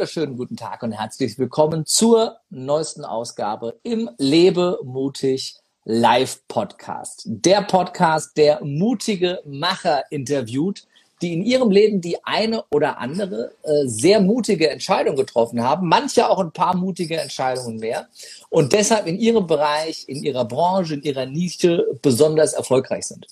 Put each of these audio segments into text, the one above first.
wunderschönen guten Tag und herzlich willkommen zur neuesten Ausgabe im Lebe mutig Live Podcast. Der Podcast, der mutige Macher interviewt, die in ihrem Leben die eine oder andere äh, sehr mutige Entscheidung getroffen haben, manche auch ein paar mutige Entscheidungen mehr und deshalb in ihrem Bereich, in ihrer Branche, in ihrer Nische besonders erfolgreich sind.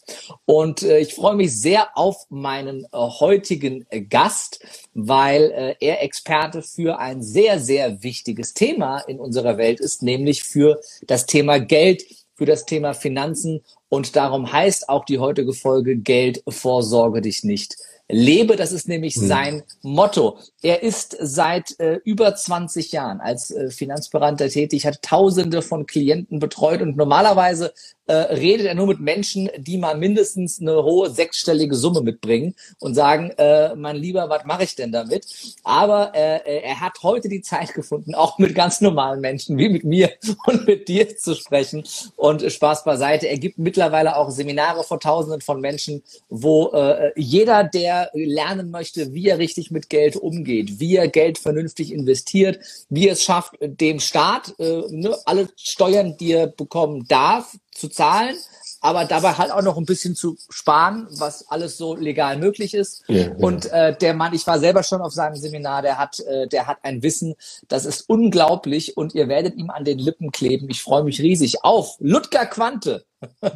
Und äh, ich freue mich sehr auf meinen äh, heutigen äh, Gast, weil äh, er Experte für ein sehr, sehr wichtiges Thema in unserer Welt ist, nämlich für das Thema Geld, für das Thema Finanzen und darum heißt auch die heutige Folge Geld vorsorge dich nicht lebe. Das ist nämlich hm. sein Motto. Er ist seit äh, über 20 Jahren als äh, Finanzberater tätig, hat Tausende von Klienten betreut und normalerweise äh, redet er nur mit Menschen, die mal mindestens eine hohe sechsstellige Summe mitbringen und sagen, äh, mein Lieber, was mache ich denn damit? Aber äh, er hat heute die Zeit gefunden, auch mit ganz normalen Menschen wie mit mir und mit dir zu sprechen. Und Spaß beiseite. Er gibt mittlerweile auch Seminare vor Tausenden von Menschen, wo äh, jeder, der lernen möchte, wie er richtig mit Geld umgeht, wie er Geld vernünftig investiert, wie er es schafft, dem Staat äh, ne, alle Steuern, die er bekommen darf, zu zahlen, aber dabei halt auch noch ein bisschen zu sparen, was alles so legal möglich ist. Ja, und äh, der Mann, ich war selber schon auf seinem Seminar, der hat, äh, der hat ein Wissen, das ist unglaublich und ihr werdet ihm an den Lippen kleben. Ich freue mich riesig auf Ludger Quante.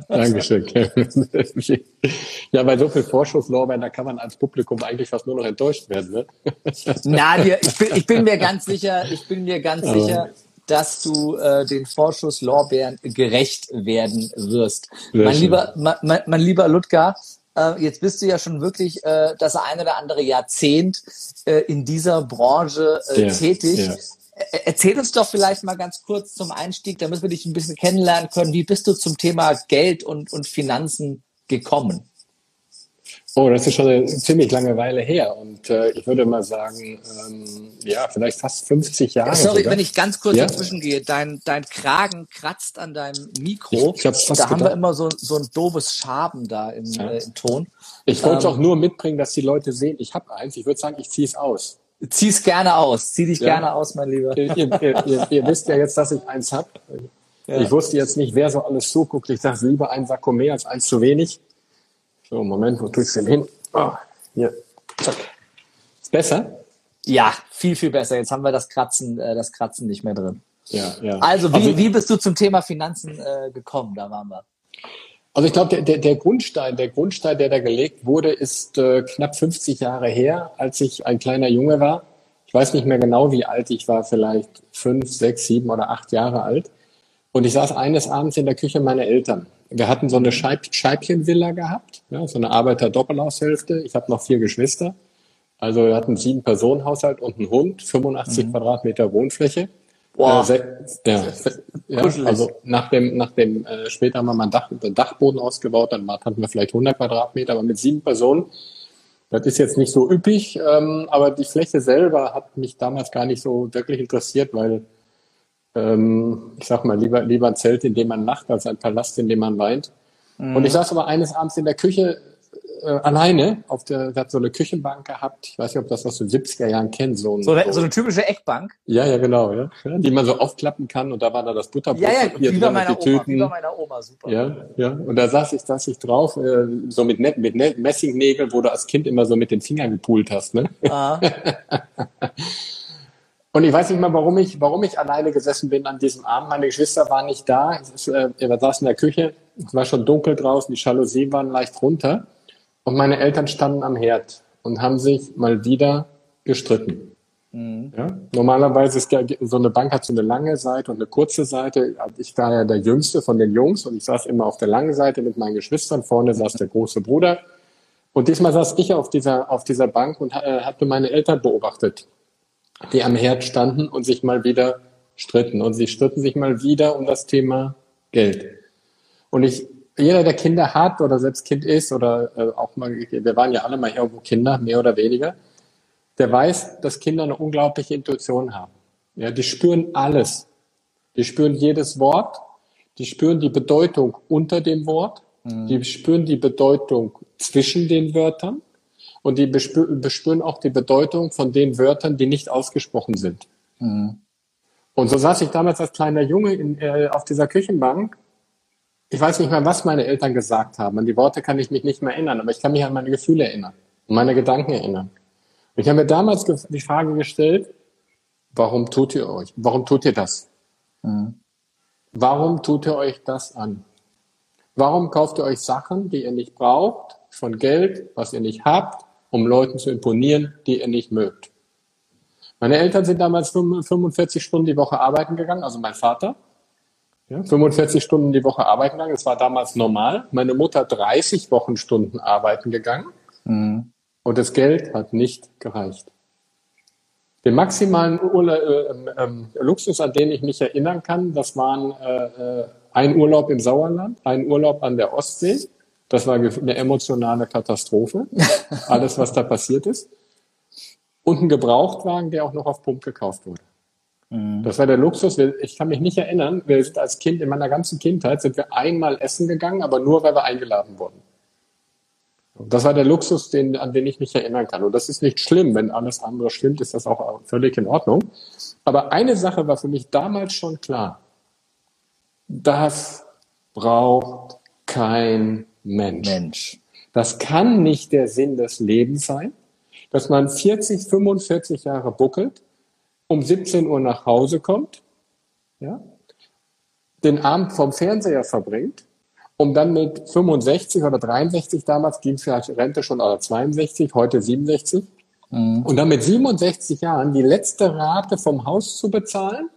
Dankeschön. ja, bei so viel Vorschusslorbeeren, da kann man als Publikum eigentlich fast nur noch enttäuscht werden. Ne? Na, wir, ich, bin, ich bin mir ganz sicher, ich bin mir ganz Aber sicher, dass du äh, den Vorschusslorbeeren gerecht werden wirst. mein lieber, mein, mein lieber Ludger, äh, jetzt bist du ja schon wirklich äh, das eine oder andere Jahrzehnt äh, in dieser Branche äh, ja, tätig. Ja. Erzähl uns doch vielleicht mal ganz kurz zum Einstieg, damit wir dich ein bisschen kennenlernen können. Wie bist du zum Thema Geld und, und Finanzen gekommen? Oh, das ist schon eine ziemlich lange Weile her und äh, ich würde mal sagen, ähm, ja, vielleicht fast 50 Jahre. Sorry, sogar. wenn ich ganz kurz ja? dazwischen gehe, dein, dein Kragen kratzt an deinem Mikro. Ich, ich hab's fast da gedacht. haben wir immer so, so ein doofes Schaben da im, ja. äh, im Ton. Ich wollte ähm, auch nur mitbringen, dass die Leute sehen, ich habe eins. Ich würde sagen, ich ziehe es aus. Zieh es gerne aus. Zieh dich ja. gerne aus, mein Lieber. Ihr, ihr, ihr, ihr wisst ja jetzt, dass ich eins habe. Ich wusste jetzt nicht, wer so alles zuguckt. Ich sage lieber ein Sakko mehr als eins zu wenig. So, Moment, wo tue ich denn hin? Oh, hier, zack. Ist besser? Ja, viel, viel besser. Jetzt haben wir das Kratzen, äh, das Kratzen nicht mehr drin. Ja, ja. Also, wie, also, wie bist du zum Thema Finanzen äh, gekommen? Da waren wir. Also ich glaube, der, der, der Grundstein, der Grundstein, der da gelegt wurde, ist äh, knapp 50 Jahre her, als ich ein kleiner Junge war. Ich weiß nicht mehr genau, wie alt ich war, vielleicht fünf, sechs, sieben oder acht Jahre alt. Und ich saß eines Abends in der Küche meiner Eltern. Wir hatten so eine Scheib Scheibchenvilla gehabt, ja, so eine Arbeiter-Doppelhaushälfte. Ich habe noch vier Geschwister. Also wir hatten sieben Personenhaushalt und einen Hund, 85 mhm. Quadratmeter Wohnfläche. Boah. Äh, ja, ja, also nach dem, nach dem äh, später haben wir mal einen Dach, den Dachboden ausgebaut, dann hatten wir vielleicht 100 Quadratmeter, aber mit sieben Personen, das ist jetzt nicht so üppig, ähm, aber die Fläche selber hat mich damals gar nicht so wirklich interessiert, weil ähm, ich sag mal, lieber, lieber ein Zelt, in dem man lacht, als ein Palast, in dem man weint. Mhm. Und ich saß aber eines Abends in der Küche äh, alleine, auf der, hat so eine Küchenbank gehabt. Ich weiß nicht, ob das aus den 70er Jahren kennt. So, ein, so, eine, so eine typische Eckbank? Ja, ja, genau, ja. Die man so aufklappen kann und da war da das Butterbrot. Ja, ja, wie bei meiner die Oma, meiner Oma, super. Ja, ja. Und da saß ich, saß ich drauf, äh, so mit, mit, mit Messingnägeln, wo du als Kind immer so mit den Fingern gepult hast, ne? Ah. Und ich weiß nicht mal, warum ich, warum ich alleine gesessen bin an diesem Abend. Meine Geschwister waren nicht da. Ist, äh, wir saßen in der Küche. Es war schon dunkel draußen. Die Jalousien waren leicht runter. Und meine Eltern standen am Herd und haben sich mal wieder gestritten. Mhm. Ja? Normalerweise ist ja, so eine Bank hat so eine lange Seite und eine kurze Seite. Ich war ja der Jüngste von den Jungs und ich saß immer auf der langen Seite mit meinen Geschwistern. Vorne saß der große Bruder. Und diesmal saß ich auf dieser, auf dieser Bank und äh, hatte meine Eltern beobachtet die am Herd standen und sich mal wieder stritten. Und sie stritten sich mal wieder um das Thema Geld. Und ich, jeder, der Kinder hat oder selbst Kind ist oder äh, auch mal, wir waren ja alle mal irgendwo Kinder, mehr oder weniger, der weiß, dass Kinder eine unglaubliche Intuition haben. Ja, die spüren alles. Die spüren jedes Wort. Die spüren die Bedeutung unter dem Wort. Mhm. Die spüren die Bedeutung zwischen den Wörtern. Und die bespür, bespüren auch die Bedeutung von den Wörtern, die nicht ausgesprochen sind. Mhm. Und so saß ich damals als kleiner Junge in, äh, auf dieser Küchenbank. Ich weiß nicht mehr, was meine Eltern gesagt haben. An die Worte kann ich mich nicht mehr erinnern, aber ich kann mich an meine Gefühle erinnern und meine Gedanken erinnern. Und ich habe mir damals die Frage gestellt, warum tut ihr euch, warum tut ihr das? Mhm. Warum tut ihr euch das an? Warum kauft ihr euch Sachen, die ihr nicht braucht, von Geld, was ihr nicht habt, um Leuten zu imponieren, die ihr nicht mögt? Meine Eltern sind damals 45 Stunden die Woche arbeiten gegangen, also mein Vater. Ja, 45 Stunden die Woche arbeiten gegangen, das war damals normal. Meine Mutter 30 Wochenstunden arbeiten gegangen. Mhm. Und das Geld hat nicht gereicht. Den maximalen Urla äh, äh, Luxus, an den ich mich erinnern kann, das waren äh, äh, ein Urlaub im Sauerland, ein Urlaub an der Ostsee. Das war eine emotionale Katastrophe. Alles, was da passiert ist. Und ein Gebrauchtwagen, der auch noch auf Pump gekauft wurde. Mhm. Das war der Luxus. Ich kann mich nicht erinnern. Wir sind als Kind, in meiner ganzen Kindheit, sind wir einmal essen gegangen, aber nur, weil wir eingeladen wurden. Das war der Luxus, den, an den ich mich erinnern kann. Und das ist nicht schlimm. Wenn alles andere stimmt, ist das auch völlig in Ordnung. Aber eine Sache war für mich damals schon klar. Das braucht kein Mensch. Mensch. Das kann nicht der Sinn des Lebens sein, dass man 40, 45 Jahre buckelt, um 17 Uhr nach Hause kommt, ja, den Abend vom Fernseher verbringt, um dann mit 65 oder 63 damals ging es vielleicht Rente schon oder 62, heute 67, mhm. und dann mit 67 Jahren die letzte Rate vom Haus zu bezahlen,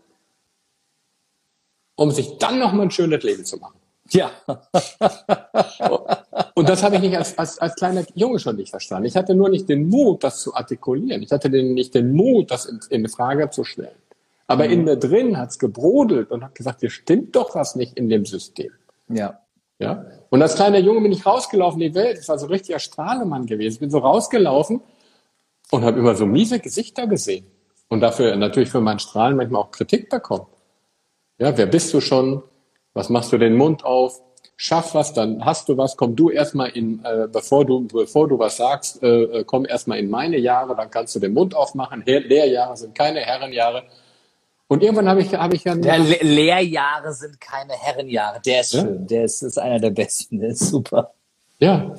um sich dann noch mal ein schönes Leben zu machen. Ja. und das habe ich nicht als, als, als kleiner Junge schon nicht verstanden. Ich hatte nur nicht den Mut, das zu artikulieren. Ich hatte nicht den Mut, das in, in Frage zu stellen. Aber mhm. in mir drin hat's gebrodelt und hat gesagt, hier stimmt doch was nicht in dem System. Ja. Ja. Und als kleiner Junge bin ich rausgelaufen in die Welt. Ich war so ein richtiger Strahlemann gewesen. Ich bin so rausgelaufen und habe immer so miese Gesichter gesehen. Und dafür natürlich für mein Strahlen manchmal auch Kritik bekommen. Ja, wer bist du schon? Was machst du den Mund auf? Schaff was, dann hast du was. Komm du erstmal in, äh, bevor du, bevor du was sagst, äh, äh komm erstmal in meine Jahre, dann kannst du den Mund aufmachen. Lehrjahre sind keine Herrenjahre. Und irgendwann habe ich, habe ich ja. Der Le Lehrjahre sind keine Herrenjahre. Der ist ja? schön. Der ist, ist einer der besten. Der ist super. Ja.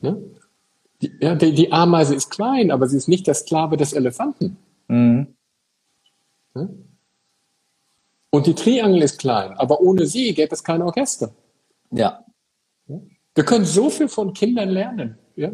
Ne? Die, ja die, die Ameise ist klein, aber sie ist nicht der Sklave des Elefanten. Mhm. Ja? Und die Triangel ist klein, aber ohne sie gäbe es kein Orchester. Ja. Wir können so viel von Kindern lernen. Ja?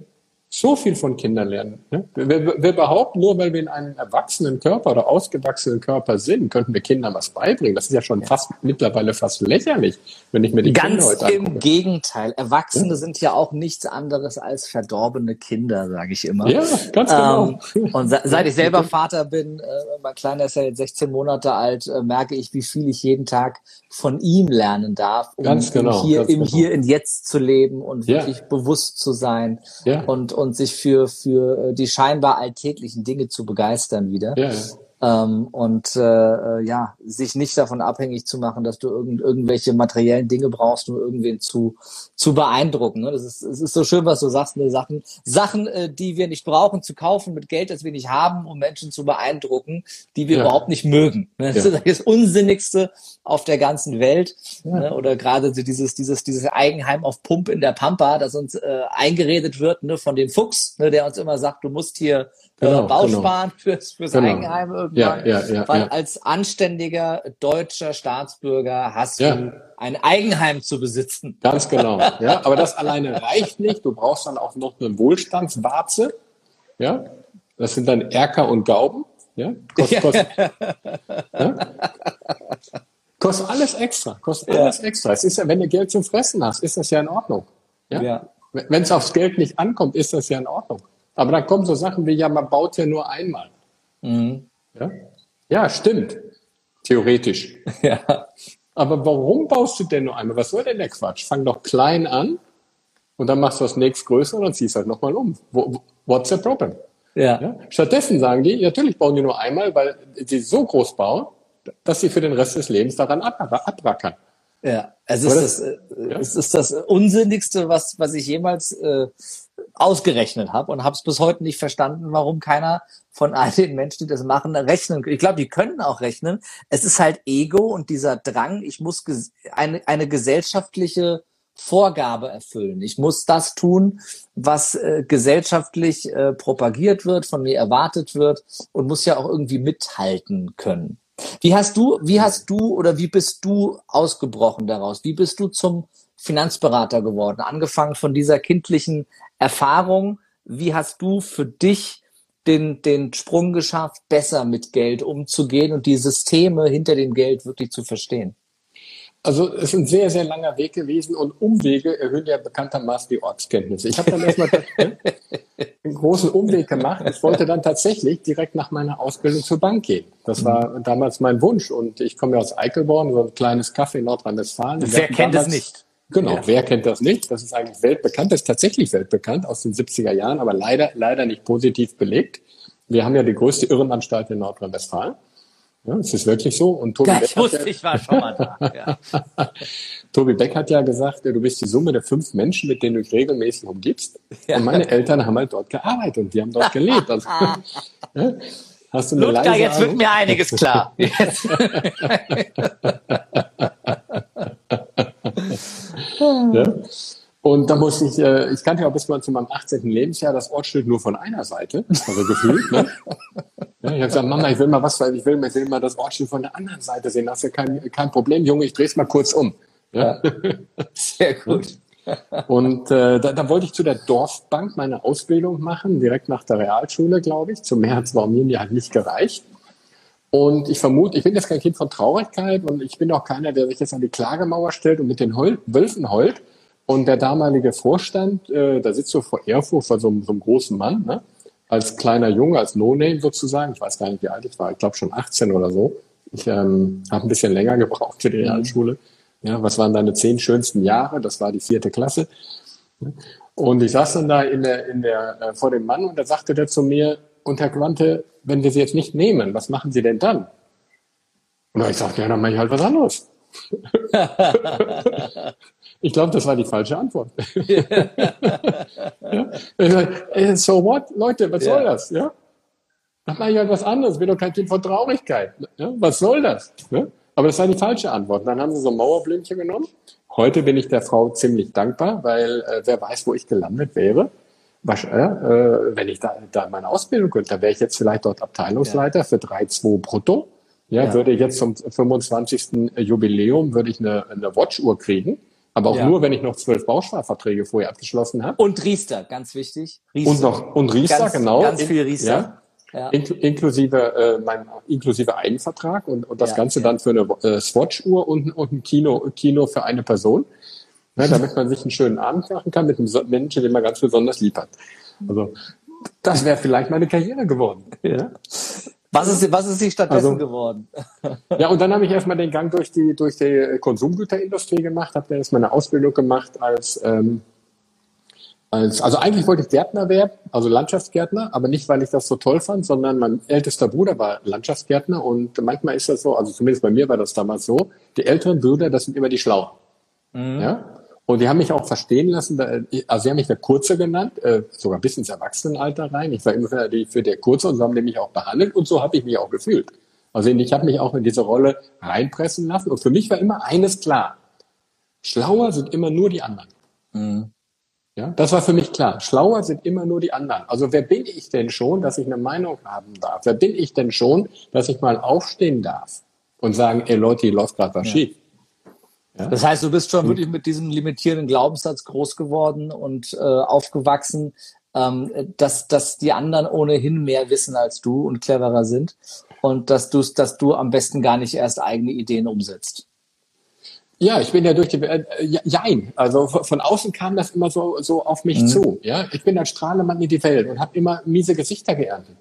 So viel von Kindern lernen. Ne? Wir, wir, behaupten, nur weil wir in einem erwachsenen Körper oder ausgewachsenen Körper sind, könnten wir Kindern was beibringen. Das ist ja schon fast mittlerweile fast lächerlich, wenn ich mir die Ganz Kinder heute angucke. im Gegenteil. Erwachsene ja? sind ja auch nichts anderes als verdorbene Kinder, sage ich immer. Ja, ganz genau. Ähm, und seit ich selber Vater bin, äh, mein Kleiner ist ja jetzt 16 Monate alt, äh, merke ich, wie viel ich jeden Tag von ihm lernen darf, um ganz genau, hier, ganz im genau. Hier in Jetzt zu leben und wirklich ja. bewusst zu sein. Ja. Und und sich für, für äh, die scheinbar alltäglichen Dinge zu begeistern wieder. Ja, ja. Ähm, und äh, äh, ja, sich nicht davon abhängig zu machen, dass du irgend, irgendwelche materiellen Dinge brauchst, um irgendwen zu, zu beeindrucken. Ne? Das ist, es ist so schön, was du sagst, ne? Sachen, Sachen, äh, die wir nicht brauchen, zu kaufen mit Geld, das wir nicht haben, um Menschen zu beeindrucken, die wir ja. überhaupt nicht mögen. Ne? Das ja. ist das Unsinnigste auf der ganzen Welt. Ja. Ne? Oder gerade so dieses, dieses, dieses Eigenheim auf Pump in der Pampa, das uns äh, eingeredet wird ne? von dem Fuchs, ne? der uns immer sagt, du musst hier genau, äh, Bausparen genau. fürs, fürs genau. Eigenheim Ja, ja, ja, weil als anständiger deutscher Staatsbürger hast du ein Eigenheim zu besitzen. Ganz genau. Ja, aber das alleine reicht nicht. Du brauchst dann auch noch eine Wohlstandswarze. Ja, das sind dann Erker und Gauben. Ja, kostet, kostet, kostet alles extra. Kostet alles extra. Es ist ja, wenn du Geld zum Fressen hast, ist das ja in Ordnung. Ja. ja. Wenn es aufs Geld nicht ankommt, ist das ja in Ordnung. Aber dann kommen so Sachen wie, ja, man baut ja nur einmal. Mhm. Ja? ja, stimmt. Theoretisch. Ja. Aber warum baust du denn nur einmal? Was soll denn der Quatsch? Fang doch klein an und dann machst du das nächst größer und dann ziehst halt nochmal um. What's the problem? Ja. ja. Stattdessen sagen die, natürlich bauen die nur einmal, weil sie so groß bauen, dass sie für den Rest des Lebens daran abrackern. Ja, es ist, das, das, ja. es ist das Unsinnigste, was, was ich jemals äh, ausgerechnet habe und habe es bis heute nicht verstanden, warum keiner von all den Menschen, die das machen, rechnen. Ich glaube, die können auch rechnen. Es ist halt Ego und dieser Drang, ich muss eine, eine gesellschaftliche Vorgabe erfüllen. Ich muss das tun, was äh, gesellschaftlich äh, propagiert wird, von mir erwartet wird und muss ja auch irgendwie mithalten können. Wie hast du, wie hast du oder wie bist du ausgebrochen daraus? Wie bist du zum Finanzberater geworden? Angefangen von dieser kindlichen Erfahrung. Wie hast du für dich den, den Sprung geschafft, besser mit Geld umzugehen und die Systeme hinter dem Geld wirklich zu verstehen? Also es ist ein sehr, sehr langer Weg gewesen und Umwege erhöhen ja bekanntermaßen die Ortskenntnisse. Ich habe dann erstmal einen großen Umweg gemacht. Ich wollte dann tatsächlich direkt nach meiner Ausbildung zur Bank gehen. Das war damals mein Wunsch und ich komme ja aus Eichelborn, so ein kleines Kaffee in Nordrhein-Westfalen. Wer kennt es nicht? Genau, ja. wer kennt das nicht? Das ist eigentlich weltbekannt, das ist tatsächlich weltbekannt aus den 70er Jahren, aber leider, leider nicht positiv belegt. Wir haben ja die größte Irrenanstalt in Nordrhein-Westfalen. Ja, es ist wirklich so. Und Tobi ja, ich Beck wusste, ja, ich war schon mal da. Ja. Tobi Beck hat ja gesagt, du bist die Summe der fünf Menschen, mit denen du dich regelmäßig umgibst. Und meine Eltern haben halt dort gearbeitet und die haben dort gelebt. Also, Hast du eine Ludger, leise jetzt Ahnung? wird mir einiges klar. ja? Und da musste ich, äh, ich kannte ja bis mal zu meinem 18. Lebensjahr das Ortsschild nur von einer Seite, also gefühlt. Ne? Ja, ich habe gesagt, Mama, ich will mal was, weil ich will, ich will mal das Ortsschild von der anderen Seite sehen. Das ist ja kein, kein Problem, Junge, ich drehe es mal kurz um. Ja? Sehr gut. Und äh, da, da wollte ich zu der Dorfbank meine Ausbildung machen, direkt nach der Realschule, glaube ich. Zum März war mir halt nicht gereicht. Und ich vermute, ich bin jetzt kein Kind von Traurigkeit und ich bin auch keiner, der sich jetzt an die Klagemauer stellt und mit den Hol Wölfen heult. Und der damalige Vorstand, äh, da sitzt so vor Ehrfurcht vor so, so einem großen Mann, ne? als kleiner Junge, als No-Name sozusagen. Ich weiß gar nicht, wie alt ich war. Ich glaube schon 18 oder so. Ich ähm, habe ein bisschen länger gebraucht für die mhm. Ja, was waren deine zehn schönsten Jahre? Das war die vierte Klasse. Und ich saß dann da in der, in der, äh, vor dem Mann und da sagte der zu mir, und Herr Quante, wenn wir sie jetzt nicht nehmen, was machen Sie denn dann? Und ich sagte, ja, dann mache ich halt was anderes. ich glaube, das war die falsche Antwort. ja? So what? Leute, was soll das? Ja? Dann mache ich halt was anderes. Bin doch kein Kind von Traurigkeit. Ja? Was soll das? Ja? Aber das war die falsche Antwort. Dann haben sie so ein Mauerblümchen genommen. Heute bin ich der Frau ziemlich dankbar, weil äh, wer weiß, wo ich gelandet wäre. Was, äh, äh, wenn ich da, da meine Ausbildung könnte, dann wäre ich jetzt vielleicht dort Abteilungsleiter ja. für 3,2 brutto. Ja, ja, würde ich jetzt zum 25. Jubiläum würde ich eine, eine Watchuhr kriegen. Aber auch ja. nur, wenn ich noch zwölf Bausparverträge vorher abgeschlossen habe. Und Riester, ganz wichtig. Riester. Und noch und Riester, ganz, genau. Ganz viel Riester. Ja. Ja. inklusive äh, mein inklusive Eigenvertrag und, und das ja, Ganze ja. dann für eine äh, Swatch-Uhr und, und ein Kino, Kino für eine Person, ne, damit man sich einen schönen Abend machen kann mit einem Menschen, den man ganz besonders lieb hat. Also das wäre vielleicht meine Karriere geworden. Ja. Was ist, was ist sie stattdessen also, geworden? ja, und dann habe ich erstmal den Gang durch die, durch die Konsumgüterindustrie gemacht, habe dann erstmal eine Ausbildung gemacht als ähm, als, also eigentlich wollte ich Gärtner werden, also Landschaftsgärtner, aber nicht, weil ich das so toll fand, sondern mein ältester Bruder war Landschaftsgärtner und manchmal ist das so, also zumindest bei mir war das damals so, die älteren Brüder, das sind immer die Schlauen. Mhm. Ja? Und die haben mich auch verstehen lassen, also sie haben mich der Kurze genannt, äh, sogar bis ins Erwachsenenalter rein. Ich war immer für, die, für der Kurze und so haben die mich auch behandelt und so habe ich mich auch gefühlt. Also ich habe mich auch in diese Rolle reinpressen lassen und für mich war immer eines klar. Schlauer sind immer nur die anderen. Mhm. Ja, das war für mich klar. Schlauer sind immer nur die anderen. Also wer bin ich denn schon, dass ich eine Meinung haben darf? Wer bin ich denn schon, dass ich mal aufstehen darf und sagen, ey Leute, hier läuft gerade was ja. schief? Ja? Das heißt, du bist schon hm. wirklich mit diesem limitierenden Glaubenssatz groß geworden und äh, aufgewachsen, ähm, dass, dass die anderen ohnehin mehr wissen als du und cleverer sind und dass du, dass du am besten gar nicht erst eigene Ideen umsetzt. Ja, ich bin ja durch die, äh, jein. Also von außen kam das immer so, so auf mich mhm. zu. Ja, ich bin ein Strahlemann in die Welt und habe immer miese Gesichter geerntet.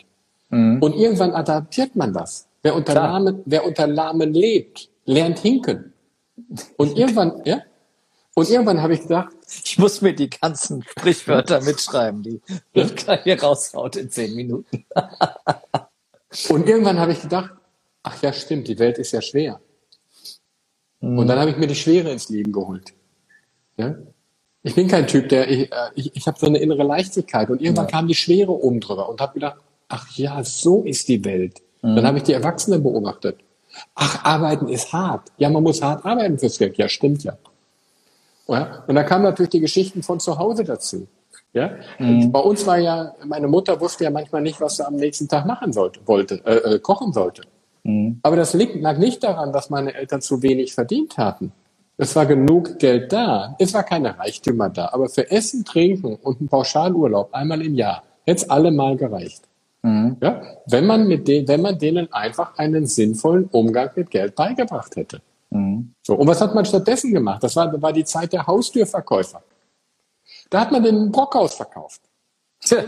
Mhm. Und irgendwann adaptiert man das. Wer unter Lahmen, wer unter Lahmen lebt, lernt hinken. Und irgendwann, ja, und irgendwann habe ich gedacht, ich muss mir die ganzen Sprichwörter mitschreiben, die Ludger hier raushaut in zehn Minuten. und irgendwann habe ich gedacht, ach ja, stimmt, die Welt ist ja schwer. Mhm. Und dann habe ich mir die Schwere ins Leben geholt. Ja? Ich bin kein Typ, der, ich, äh, ich, ich habe so eine innere Leichtigkeit und irgendwann ja. kam die Schwere oben drüber und habe gedacht, ach ja, so ist die Welt. Mhm. Dann habe ich die Erwachsenen beobachtet. Ach, arbeiten ist hart. Ja, man muss hart arbeiten fürs Geld. Ja, stimmt ja. ja? Und dann kamen natürlich die Geschichten von zu Hause dazu. Ja? Mhm. Bei uns war ja, meine Mutter wusste ja manchmal nicht, was sie am nächsten Tag machen sollte, wollte, äh, äh, kochen sollte. Mhm. Aber das lag nicht daran, dass meine Eltern zu wenig verdient hatten. Es war genug Geld da. Es war keine Reichtümer da. Aber für Essen, Trinken und einen Pauschalurlaub einmal im Jahr hätte es alle mal gereicht. Mhm. Ja? Wenn man mit denen, wenn man denen einfach einen sinnvollen Umgang mit Geld beigebracht hätte. Mhm. So. Und was hat man stattdessen gemacht? Das war, war die Zeit der Haustürverkäufer. Da hat man den Brockhaus verkauft.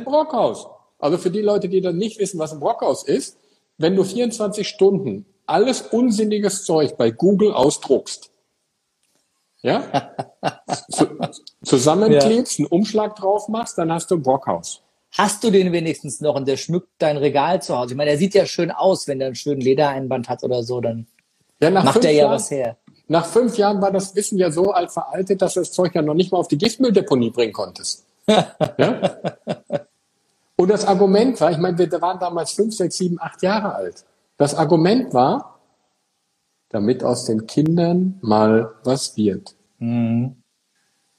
Brockhaus. Also für die Leute, die dann nicht wissen, was ein Brockhaus ist, wenn du 24 Stunden alles unsinniges Zeug bei Google ausdruckst, ja, zusammenklebst, ja. einen Umschlag drauf machst, dann hast du ein Brockhaus. Hast du den wenigstens noch und der schmückt dein Regal zu Hause? Ich meine, der sieht ja schön aus, wenn der einen schönen Ledereinband hat oder so, dann ja, macht der ja Jahren, was her. Nach fünf Jahren war das Wissen ja so alt veraltet, dass du das Zeug ja noch nicht mal auf die Giftmülldeponie bringen konntest. ja? Und das Argument war, ich meine, wir waren damals fünf, sechs, sieben, acht Jahre alt. Das Argument war, damit aus den Kindern mal was wird. Mhm.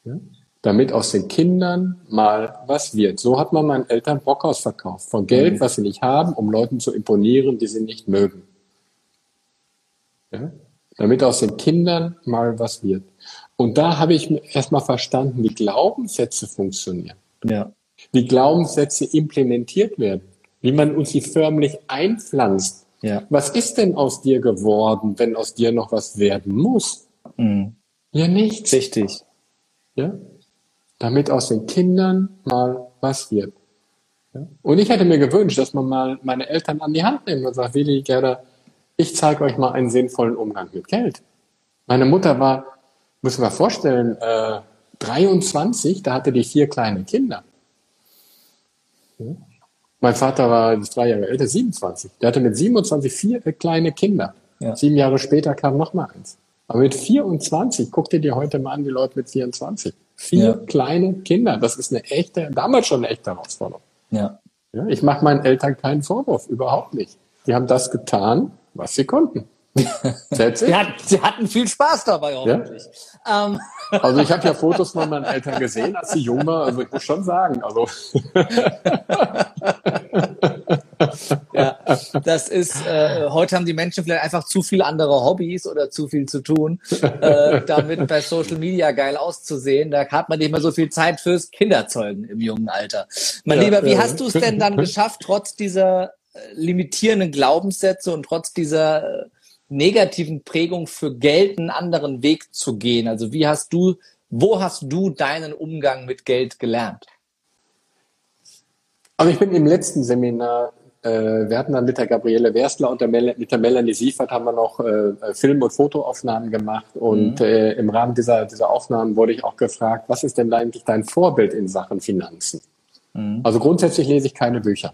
Ja? Damit aus den Kindern mal was wird. So hat man meinen Eltern Brockhaus verkauft. Von Geld, mhm. was sie nicht haben, um Leuten zu imponieren, die sie nicht mögen. Ja? damit aus den Kindern mal was wird. Und da habe ich erstmal verstanden, wie Glaubenssätze funktionieren. Ja. Wie Glaubenssätze implementiert werden. Wie man uns sie förmlich einpflanzt. Ja. Was ist denn aus dir geworden, wenn aus dir noch was werden muss? Mhm. Ja, nichts. Richtig. Ja? Damit aus den Kindern mal was wird. Ja? Und ich hätte mir gewünscht, dass man mal meine Eltern an die Hand nimmt und sagt, Willi, Gerda, ich zeige euch mal einen sinnvollen Umgang mit Geld. Meine Mutter war, muss man vorstellen, äh, 23, da hatte die vier kleine Kinder. Ja. Mein Vater war drei Jahre älter, 27. Der hatte mit 27 vier kleine Kinder. Ja. Sieben Jahre später kam noch mal eins. Aber mit 24, guck dir die heute mal an, die Leute mit 24. Vier ja. kleine Kinder. Das ist eine echte, damals schon eine echte Herausforderung. Ja. ja ich mache meinen Eltern keinen Vorwurf, überhaupt nicht. Die haben das getan, was sie konnten. Sie, hat, sie, hatten viel Spaß dabei, hoffentlich. Ja? Ähm. Also ich habe ja Fotos von meinen Eltern gesehen, als sie jung war. Also ich muss schon sagen, also ja, das ist, äh, heute haben die Menschen vielleicht einfach zu viele andere Hobbys oder zu viel zu tun, äh, damit bei Social Media geil auszusehen. Da hat man nicht mehr so viel Zeit fürs Kinderzeugen im jungen Alter. Mein ja, Lieber, wie hast du es denn dann geschafft, trotz dieser limitierenden Glaubenssätze und trotz dieser äh, negativen Prägung für Geld einen anderen Weg zu gehen? Also wie hast du, wo hast du deinen Umgang mit Geld gelernt? Also ich bin im letzten Seminar, äh, wir hatten dann mit der Gabriele Werstler und der Mel mit der Melanie Siefert haben wir noch äh, Film- und Fotoaufnahmen gemacht und mhm. äh, im Rahmen dieser, dieser Aufnahmen wurde ich auch gefragt, was ist denn eigentlich dein Vorbild in Sachen Finanzen? Mhm. Also grundsätzlich lese ich keine Bücher.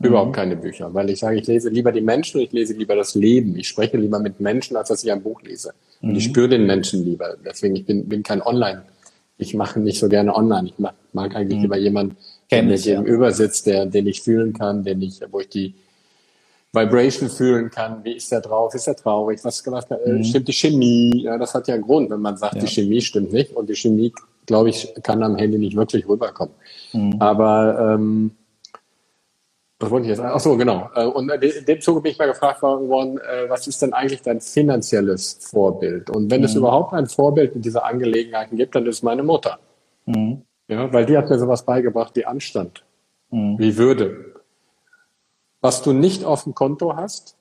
Überhaupt mhm. keine Bücher, weil ich sage, ich lese lieber die Menschen, ich lese lieber das Leben. Ich spreche lieber mit Menschen, als dass ich ein Buch lese. Und ich mhm. spüre den Menschen lieber. Deswegen, ich bin, bin kein Online. Ich mache nicht so gerne online. Ich mag, mag eigentlich mhm. lieber jemanden, der mir gegenüber sitzt, der, den ich fühlen kann, den ich, wo ich die Vibration fühlen kann. Wie ist der drauf? Ist er traurig? Was, was äh, mhm. stimmt die Chemie? Ja, das hat ja einen Grund, wenn man sagt, ja. die Chemie stimmt nicht. Und die Chemie, glaube ich, kann am Handy nicht wirklich rüberkommen. Mhm. Aber ähm, was wollte ich jetzt? Ach so, genau. Äh, und in dem Zuge bin ich mal gefragt worden, äh, was ist denn eigentlich dein finanzielles Vorbild? Und wenn mhm. es überhaupt ein Vorbild in dieser Angelegenheiten gibt, dann ist meine Mutter. Mhm. Ja, weil die hat mir sowas beigebracht wie Anstand, mhm. wie Würde. Was du nicht auf dem Konto hast,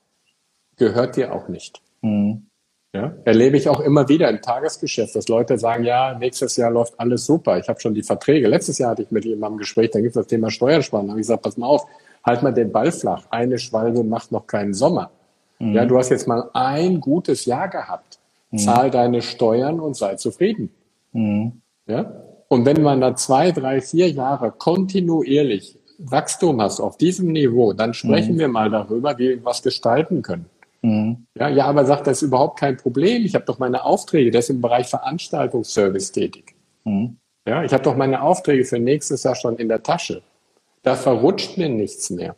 gehört dir auch nicht. Mhm. Ja, erlebe ich auch immer wieder im Tagesgeschäft, dass Leute sagen, ja, nächstes Jahr läuft alles super. Ich habe schon die Verträge. Letztes Jahr hatte ich mit jemandem ein Gespräch, da gibt es das Thema Steuersparen. Da habe ich gesagt, pass mal auf, halt mal den Ball flach. Eine Schwalbe macht noch keinen Sommer. Mhm. Ja, du hast jetzt mal ein gutes Jahr gehabt. Mhm. Zahl deine Steuern und sei zufrieden. Mhm. Ja? Und wenn man da zwei, drei, vier Jahre kontinuierlich Wachstum hast auf diesem Niveau, dann sprechen mhm. wir mal darüber, wie wir was gestalten können. Mhm. Ja, ja, aber sagt, das ist überhaupt kein Problem. Ich habe doch meine Aufträge, der ist im Bereich Veranstaltungsservice tätig. Mhm. Ja, ich habe doch meine Aufträge für nächstes Jahr schon in der Tasche. Da verrutscht mir nichts mehr.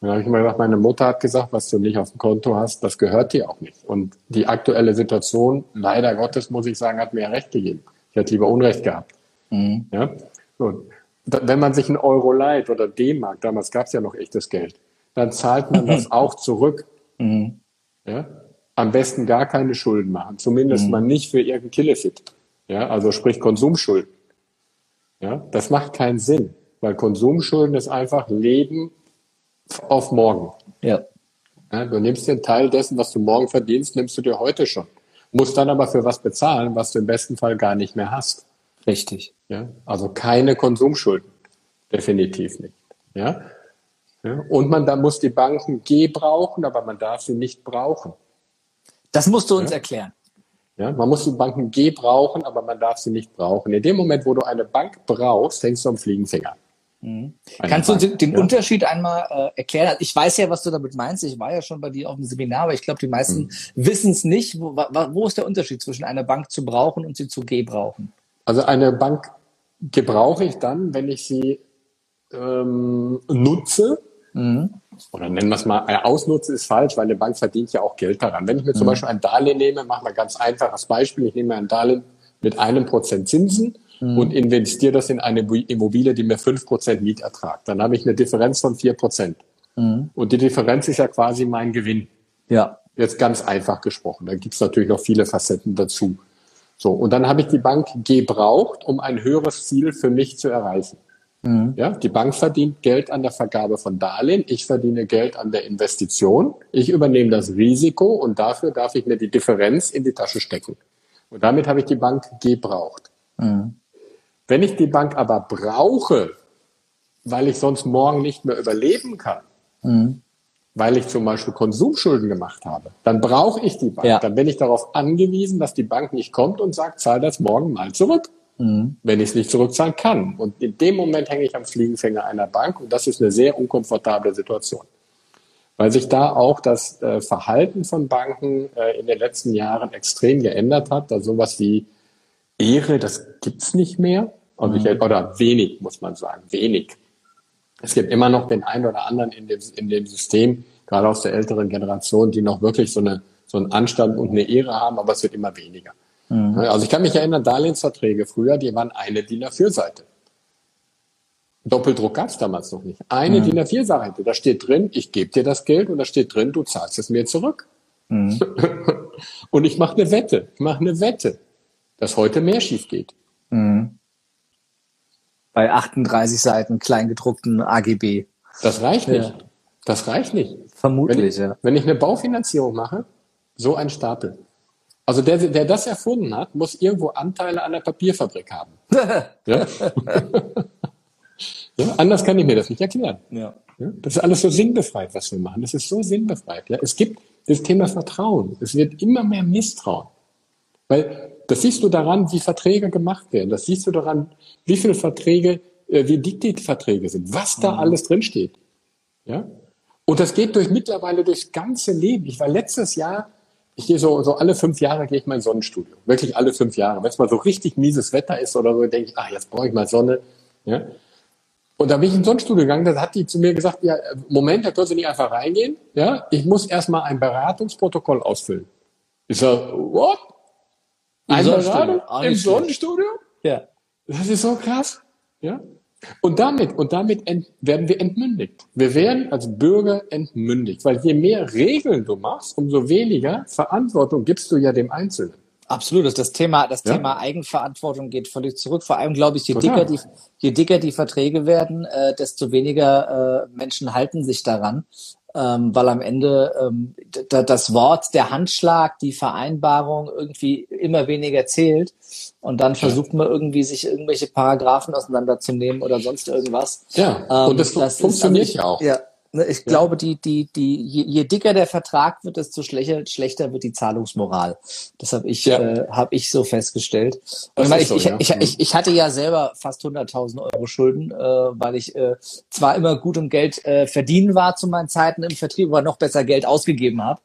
Dann habe ich mal gesagt, meine Mutter hat gesagt, was du nicht auf dem Konto hast, das gehört dir auch nicht. Und die aktuelle Situation, leider Gottes, muss ich sagen, hat mir recht gegeben. Ich hätte lieber Unrecht gehabt. Mhm. Ja? So. Wenn man sich einen Euro leiht oder D-Mark, damals gab es ja noch echtes Geld, dann zahlt man das auch zurück. Mhm. Ja? Am besten gar keine Schulden machen, zumindest mhm. mal nicht für irgendeinen Killefit. Ja? Also sprich Konsumschulden. Ja? Das macht keinen Sinn, weil Konsumschulden ist einfach Leben auf morgen. Ja. ja. Du nimmst den Teil dessen, was du morgen verdienst, nimmst du dir heute schon. Musst dann aber für was bezahlen, was du im besten Fall gar nicht mehr hast. Richtig. Ja, also keine Konsumschulden. Definitiv nicht. Ja. ja. Und man da muss die Banken gebrauchen, aber man darf sie nicht brauchen. Das musst du uns ja? erklären. Ja, man muss die Banken gebrauchen, aber man darf sie nicht brauchen. In dem Moment, wo du eine Bank brauchst, hängst du am Fliegenfinger. Mhm. Kannst Bank. du den ja. Unterschied einmal äh, erklären? Also ich weiß ja, was du damit meinst. Ich war ja schon bei dir auf dem Seminar, aber ich glaube, die meisten mhm. wissen es nicht. Wo, wo ist der Unterschied zwischen einer Bank zu brauchen und sie zu gebrauchen? Also eine Bank gebrauche ich dann, wenn ich sie ähm, nutze. Mhm. Oder nennen wir es mal, äh, ausnutze ist falsch, weil eine Bank verdient ja auch Geld daran. Wenn ich mir zum mhm. Beispiel ein Darlehen nehme, machen wir ein ganz einfaches Beispiel. Ich nehme ein Darlehen mit einem Prozent Zinsen mhm. und investiere das in eine Immobilie, die mir fünf Prozent Mietertrag. Dann habe ich eine Differenz von vier Prozent. Mhm. Und die Differenz ist ja quasi mein Gewinn. Ja. Jetzt ganz einfach gesprochen. Da gibt es natürlich noch viele Facetten dazu. So, und dann habe ich die Bank gebraucht, um ein höheres Ziel für mich zu erreichen. Mhm. Ja, die Bank verdient Geld an der Vergabe von Darlehen, ich verdiene Geld an der Investition, ich übernehme das Risiko und dafür darf ich mir die Differenz in die Tasche stecken. Und damit habe ich die Bank gebraucht. Mhm. Wenn ich die Bank aber brauche, weil ich sonst morgen nicht mehr überleben kann, mhm weil ich zum Beispiel Konsumschulden gemacht habe, dann brauche ich die Bank. Ja. Dann bin ich darauf angewiesen, dass die Bank nicht kommt und sagt, zahl das morgen mal zurück, mhm. wenn ich es nicht zurückzahlen kann. Und in dem Moment hänge ich am Fliegenfänger einer Bank und das ist eine sehr unkomfortable Situation. Weil sich da auch das äh, Verhalten von Banken äh, in den letzten Jahren extrem geändert hat. Also sowas wie Ehre, das gibt's nicht mehr. Mhm. ich, oder wenig, muss man sagen, wenig. Es gibt immer noch den einen oder anderen in dem, in dem System, gerade aus der älteren Generation, die noch wirklich so, eine, so einen Anstand und eine Ehre haben, aber es wird immer weniger. Mhm. Also ich kann mich erinnern, Darlehensverträge früher, die waren eine DIN A4-Seite. Doppeldruck gab es damals noch nicht. Eine mhm. DIN A4-Seite. Da steht drin, ich gebe dir das Geld und da steht drin, du zahlst es mir zurück. Mhm. und ich mache eine Wette. Ich mache eine Wette, dass heute mehr schief geht. Mhm bei 38 Seiten kleingedruckten AGB. Das reicht nicht. Ja. Das reicht nicht. Vermutlich, wenn ich, ja. Wenn ich eine Baufinanzierung mache, so ein Stapel. Also der, der das erfunden hat, muss irgendwo Anteile an der Papierfabrik haben. ja? ja? Anders kann ich mir das nicht erklären. Ja. ja. Das ist alles so sinnbefreit, was wir machen. Das ist so sinnbefreit. Ja? Es gibt das Thema Vertrauen. Es wird immer mehr Misstrauen. Weil das siehst du daran, wie Verträge gemacht werden. Das siehst du daran, wie viele Verträge, äh, wie dick die Verträge sind, was da mhm. alles drinsteht. Ja? Und das geht durch mittlerweile durchs ganze Leben. Ich war letztes Jahr, ich gehe so, so alle fünf Jahre gehe ich mal ins Sonnenstudio. Wirklich alle fünf Jahre. Wenn es mal so richtig mieses Wetter ist oder so, denke ich, ach, jetzt brauche ich mal Sonne. Ja? Und da bin ich ins Sonnenstudio gegangen, da hat die zu mir gesagt, ja, Moment, da können Sie nicht einfach reingehen. Ja, ich muss erstmal ein Beratungsprotokoll ausfüllen. Ich sage, what? Ein Beratung im Sonnenstudio? Ja. Das ist so krass. Ja. Und damit, und damit ent, werden wir entmündigt. Wir werden als Bürger entmündigt, weil je mehr Regeln du machst, umso weniger Verantwortung gibst du ja dem Einzelnen. Absolut, das Thema, das ja? Thema Eigenverantwortung geht völlig zurück. Vor allem glaube ich, je dicker die, je dicker die Verträge werden, äh, desto weniger äh, Menschen halten sich daran ähm, weil am Ende ähm, das Wort, der Handschlag, die Vereinbarung irgendwie immer weniger zählt und dann versucht man irgendwie sich irgendwelche Paragraphen auseinanderzunehmen oder sonst irgendwas. Ja, ähm, und das, das funktioniert ja auch. Ja. Ne, ich ja. glaube, die, die, die, je, je, dicker der Vertrag wird, desto schlechter, schlechter wird die Zahlungsmoral. Das habe ich, ja. äh, hab ich so festgestellt. Und ich, so, ich, ja. ich, ich, ich, hatte ja selber fast 100.000 Euro Schulden, äh, weil ich äh, zwar immer gut um Geld äh, verdienen war zu meinen Zeiten im Vertrieb, aber noch besser Geld ausgegeben habe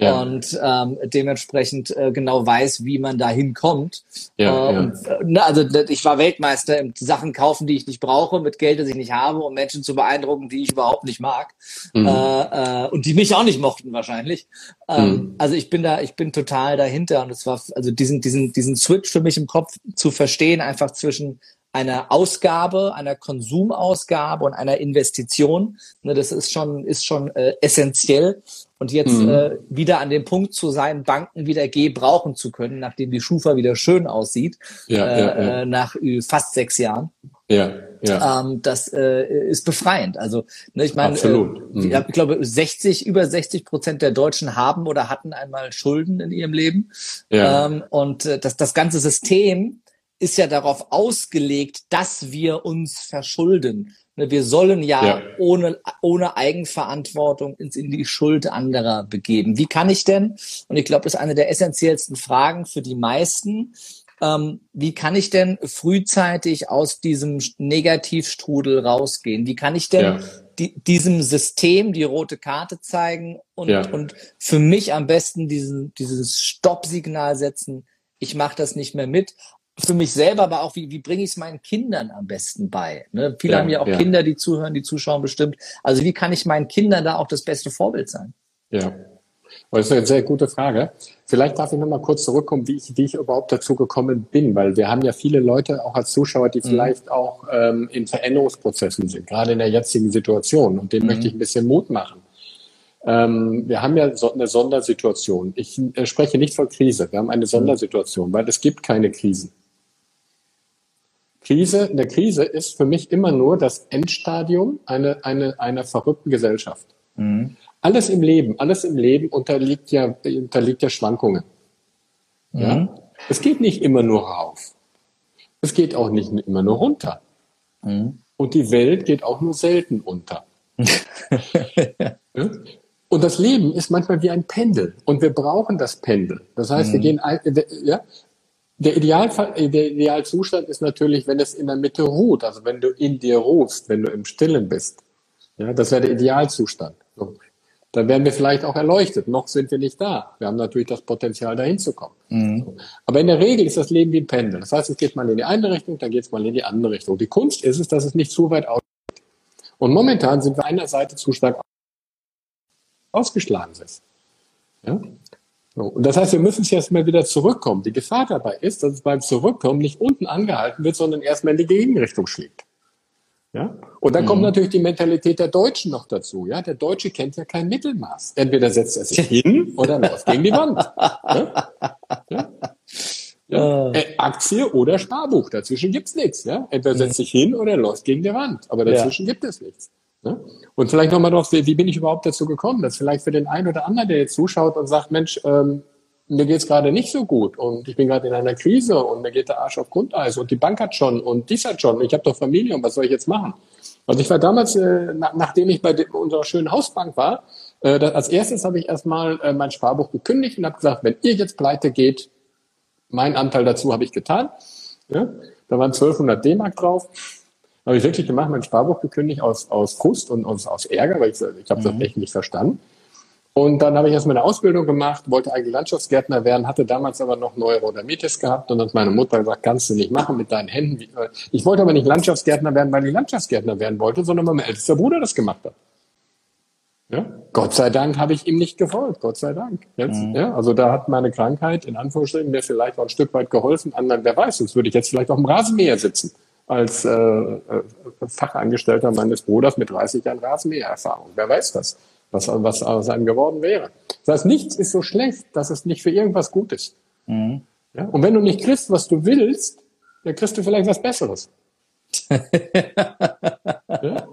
und ähm, dementsprechend äh, genau weiß, wie man da hinkommt. Ja, äh, und, äh, ne, also ich war Weltmeister im Sachen kaufen, die ich nicht brauche, mit Geld, das ich nicht habe, um Menschen zu beeindrucken, die ich überhaupt nicht mag. Mhm. Äh, äh, und die mich auch nicht mochten wahrscheinlich. Ähm, mhm. Also ich bin da, ich bin total dahinter und es war also diesen diesen diesen Switch für mich im Kopf zu verstehen, einfach zwischen einer Ausgabe, einer Konsumausgabe und einer Investition. Ne, das ist schon, ist schon äh, essentiell. Und jetzt mhm. äh, wieder an dem Punkt zu sein, Banken wieder gebrauchen zu können, nachdem die Schufa wieder schön aussieht, ja, äh, ja, ja. Äh, nach fast sechs Jahren. Ja, ja. Ähm, das äh, ist befreiend. Also, ne, ich meine, äh, mhm. ich glaube, 60, über 60 Prozent der Deutschen haben oder hatten einmal Schulden in ihrem Leben. Ja. Ähm, und äh, das, das ganze System ist ja darauf ausgelegt, dass wir uns verschulden. Ne, wir sollen ja, ja, ohne, ohne Eigenverantwortung ins in die Schuld anderer begeben. Wie kann ich denn? Und ich glaube, das ist eine der essentiellsten Fragen für die meisten ähm, wie kann ich denn frühzeitig aus diesem Negativstrudel rausgehen? Wie kann ich denn ja. die, diesem System die rote Karte zeigen und, ja. und für mich am besten diesen, dieses Stoppsignal setzen? Ich mache das nicht mehr mit. Für mich selber, aber auch, wie, wie bringe ich es meinen Kindern am besten bei? Ne? Viele ja, haben ja auch Kinder, die zuhören, die zuschauen bestimmt. Also wie kann ich meinen Kindern da auch das beste Vorbild sein? Ja, das ist eine sehr gute Frage. Vielleicht darf ich noch mal kurz zurückkommen, wie ich, wie ich überhaupt dazu gekommen bin, weil wir haben ja viele Leute auch als Zuschauer, die mhm. vielleicht auch ähm, in Veränderungsprozessen sind, gerade in der jetzigen Situation. Und denen mhm. möchte ich ein bisschen Mut machen. Ähm, wir haben ja so eine Sondersituation. Ich äh, spreche nicht von Krise. Wir haben eine mhm. Sondersituation, weil es gibt keine Krisen. Krise, eine Krise ist für mich immer nur das Endstadium einer, einer, einer verrückten Gesellschaft. Mhm. Alles im Leben, alles im Leben unterliegt ja, unterliegt ja Schwankungen. Ja? Mhm. Es geht nicht immer nur rauf. Es geht auch nicht immer nur runter. Mhm. Und die Welt geht auch nur selten unter. ja? Und das Leben ist manchmal wie ein Pendel. Und wir brauchen das Pendel. Das heißt, mhm. wir gehen, ja, der Idealfall, der Idealzustand ist natürlich, wenn es in der Mitte ruht, also wenn du in dir ruhst, wenn du im Stillen bist. Ja, das wäre der Idealzustand. So dann werden wir vielleicht auch erleuchtet. Noch sind wir nicht da. Wir haben natürlich das Potenzial, dahin zu kommen. Mhm. Aber in der Regel ist das Leben wie ein Pendel. Das heißt, es geht mal in die eine Richtung, dann geht es mal in die andere Richtung. Die Kunst ist es, dass es nicht zu weit ausgeht. Und momentan sind wir einer Seite zu stark ausgeschlagen ist. Ja? So. Und das heißt, wir müssen jetzt mal wieder zurückkommen. Die Gefahr dabei ist, dass es beim Zurückkommen nicht unten angehalten wird, sondern erstmal in die Gegenrichtung schlägt. Ja? Und dann mhm. kommt natürlich die Mentalität der Deutschen noch dazu. Ja? Der Deutsche kennt ja kein Mittelmaß. Entweder setzt er sich hin oder läuft gegen die Wand. Ja? Ja? Ja. Äh. äh, Aktie oder Sparbuch, dazwischen gibt's nichts. Ja? Entweder setzt sich hin oder läuft gegen die Wand. Aber dazwischen gibt es nichts. Ja? Und vielleicht nochmal drauf, wie bin ich überhaupt dazu gekommen? Das vielleicht für den einen oder anderen, der jetzt zuschaut und sagt, Mensch, ähm, mir geht's gerade nicht so gut und ich bin gerade in einer Krise und mir geht der Arsch auf Grundeis und die Bank hat schon und dies hat schon und ich habe doch Familie und was soll ich jetzt machen? Also ich war damals, äh, na, nachdem ich bei unserer schönen Hausbank war, äh, das, als erstes habe ich erstmal äh, mein Sparbuch gekündigt und habe gesagt, wenn ihr jetzt pleite geht, mein Anteil dazu habe ich getan. Ja? Da waren 1200 D-Mark drauf. Habe ich wirklich gemacht, mein Sparbuch gekündigt aus, aus Frust und aus, aus Ärger, weil ich, ich habe das mhm. echt nicht verstanden. Und dann habe ich erstmal eine Ausbildung gemacht, wollte eigentlich Landschaftsgärtner werden, hatte damals aber noch Neurodermitis gehabt und dann hat meine Mutter gesagt, kannst du nicht machen mit deinen Händen. Äh, ich wollte aber nicht Landschaftsgärtner werden, weil ich Landschaftsgärtner werden wollte, sondern weil mein ältester Bruder das gemacht hat. Ja? Gott sei Dank habe ich ihm nicht gefolgt, Gott sei Dank. Jetzt, mhm. ja? Also da hat meine Krankheit in Anführungsstrichen mir vielleicht auch ein Stück weit geholfen. Anderen, wer weiß, sonst würde ich jetzt vielleicht auf dem Rasenmäher sitzen als äh, äh Fachangestellter meines Bruders mit 30 Jahren Rasenmähererfahrung. Wer weiß das? Was, was aus einem geworden wäre. Das heißt, nichts ist so schlecht, dass es nicht für irgendwas gut ist. Mhm. Ja? Und wenn du nicht kriegst, was du willst, dann kriegst du vielleicht was Besseres. ja?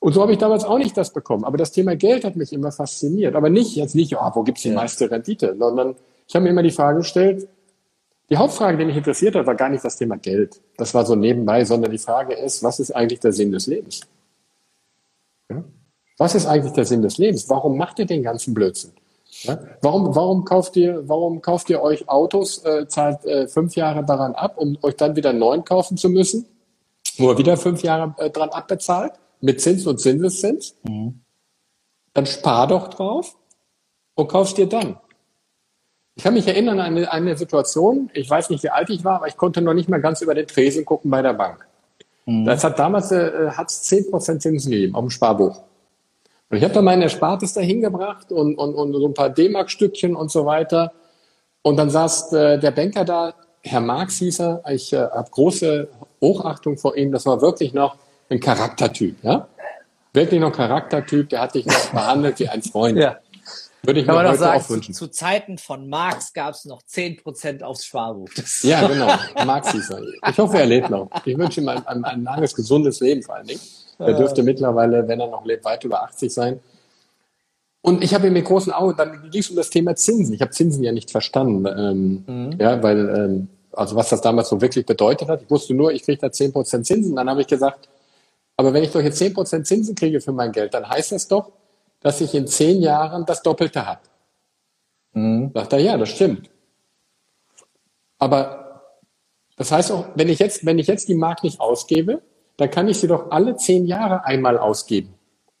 Und so habe ich damals auch nicht das bekommen. Aber das Thema Geld hat mich immer fasziniert. Aber nicht jetzt nicht, oh, wo gibt's die ja. meiste Rendite, sondern ich habe mir immer die Frage gestellt, die Hauptfrage, die mich interessiert hat, war gar nicht das Thema Geld. Das war so nebenbei, sondern die Frage ist, was ist eigentlich der Sinn des Lebens? Ja? Was ist eigentlich der Sinn des Lebens? Warum macht ihr den ganzen Blödsinn? Ja? Warum, warum, kauft ihr, warum kauft ihr euch Autos, äh, zahlt äh, fünf Jahre daran ab, um euch dann wieder einen neuen kaufen zu müssen, wo ihr wieder fünf Jahre äh, dran abbezahlt, mit Zins und Zinseszins? Mhm. Dann spar doch drauf und kaufst dir dann. Ich kann mich erinnern an eine, eine Situation, ich weiß nicht, wie alt ich war, aber ich konnte noch nicht mal ganz über den Tresen gucken bei der Bank. Mhm. Das hat damals äh, hat's 10% Zinsen gegeben auf dem Sparbuch. Und ich habe da meine Erspartes da hingebracht und, und, und so ein paar D-Mark-Stückchen und so weiter. Und dann saß äh, der Banker da, Herr Marx hieß er, ich äh, habe große Hochachtung vor ihm, das war wirklich noch ein Charaktertyp, ja? Wirklich noch ein Charaktertyp, der hat dich noch behandelt wie ein Freund. Ja. Würde ich Kann mir man heute sagen, auch wünschen. Zu, zu Zeiten von Marx gab es noch 10% aufs Sparbuch. Ja, genau. Marx hieß er. Ich hoffe, er lebt noch. Ich wünsche ihm ein, ein, ein langes, gesundes Leben vor allen Dingen. Er dürfte mittlerweile, wenn er noch lebt, weit über 80 sein. Und ich habe ihn mit großen Augen, dann ging es um das Thema Zinsen. Ich habe Zinsen ja nicht verstanden. Ähm, mhm. Ja, weil, ähm, also was das damals so wirklich bedeutet hat. Ich wusste nur, ich kriege da 10% Zinsen. Dann habe ich gesagt, aber wenn ich doch jetzt 10% Zinsen kriege für mein Geld, dann heißt das doch, dass ich in zehn Jahren das Doppelte habe. Mhm. Sagt er, ja, das stimmt. Aber das heißt auch, wenn ich jetzt, wenn ich jetzt die Mark nicht ausgebe, dann kann ich sie doch alle zehn Jahre einmal ausgeben.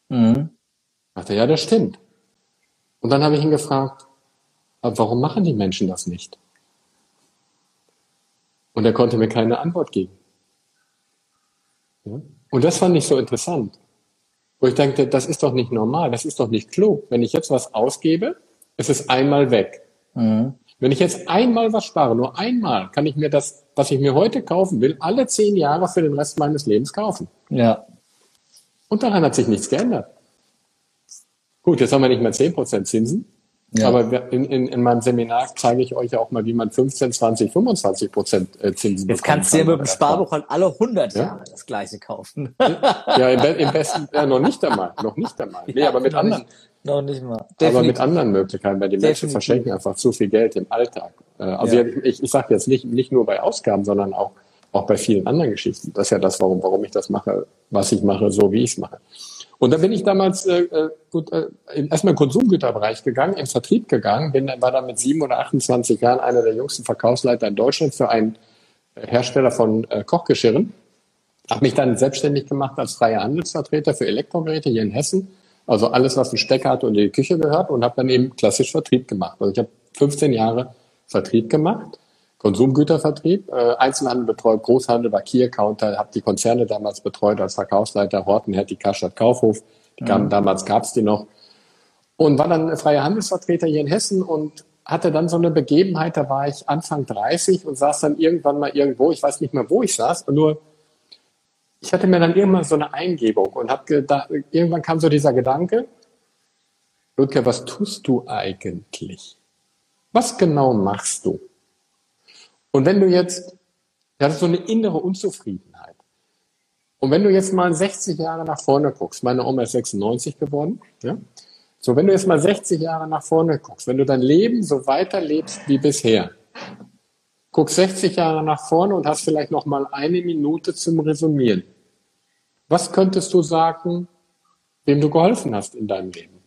Mhm. Sagt er, ja, das stimmt. Und dann habe ich ihn gefragt, aber warum machen die Menschen das nicht? Und er konnte mir keine Antwort geben. Ja? Und das fand ich so interessant. Wo ich dachte, das ist doch nicht normal, das ist doch nicht klug. Wenn ich jetzt was ausgebe, ist es einmal weg. Mhm. Wenn ich jetzt einmal was spare, nur einmal, kann ich mir das, was ich mir heute kaufen will, alle zehn Jahre für den Rest meines Lebens kaufen. Ja. Und daran hat sich nichts geändert. Gut, jetzt haben wir nicht mehr zehn Prozent Zinsen. Ja. Aber in, in, in meinem Seminar zeige ich euch ja auch mal, wie man 15, 20, 25 Prozent äh, Zinsen Jetzt kannst du dir mit dem Sparbuch halt alle 100 ja? Jahre das gleiche kaufen. Ja, im, im besten, ja, noch nicht einmal, noch nicht einmal. Nee, aber mit anderen. Nicht, noch nicht mal. Definitiv. Aber mit anderen Möglichkeiten, weil die Definitiv. Menschen verschenken einfach zu viel Geld im Alltag. Äh, also ja. ich, ich sage jetzt nicht, nicht nur bei Ausgaben, sondern auch, auch bei vielen anderen Geschichten. Das ist ja das, warum, warum ich das mache, was ich mache, so wie ich es mache. Und da bin ich damals äh, äh gut, äh, erstmal im Konsumgüterbereich gegangen, im Vertrieb gegangen, bin, war dann mit sieben oder 28 Jahren einer der jüngsten Verkaufsleiter in Deutschland für einen Hersteller von äh, Kochgeschirren. Habe mich dann selbstständig gemacht als freier Handelsvertreter für Elektrogeräte hier in Hessen. Also alles, was ein Stecker hat und in die Küche gehört und habe dann eben klassisch Vertrieb gemacht. Also ich habe 15 Jahre Vertrieb gemacht Konsumgütervertrieb, äh, Einzelhandel betreut, Großhandel war Key Counter, habe die Konzerne damals betreut als Verkaufsleiter, Horten, Hertie, Karstadt, Kaufhof, die kamen, mhm. damals gab's die noch und war dann freier Handelsvertreter hier in Hessen und hatte dann so eine Begebenheit, da war ich Anfang 30 und saß dann irgendwann mal irgendwo, ich weiß nicht mehr, wo ich saß, und nur ich hatte mir dann irgendwann so eine Eingebung und habe gedacht, irgendwann kam so dieser Gedanke, Ludger, was tust du eigentlich? Was genau machst du? Und wenn du jetzt, das ist so eine innere Unzufriedenheit. Und wenn du jetzt mal 60 Jahre nach vorne guckst, meine Oma ist 96 geworden, ja? So, wenn du jetzt mal 60 Jahre nach vorne guckst, wenn du dein Leben so weiterlebst wie bisher, guck 60 Jahre nach vorne und hast vielleicht noch mal eine Minute zum Resümieren. Was könntest du sagen, wem du geholfen hast in deinem Leben?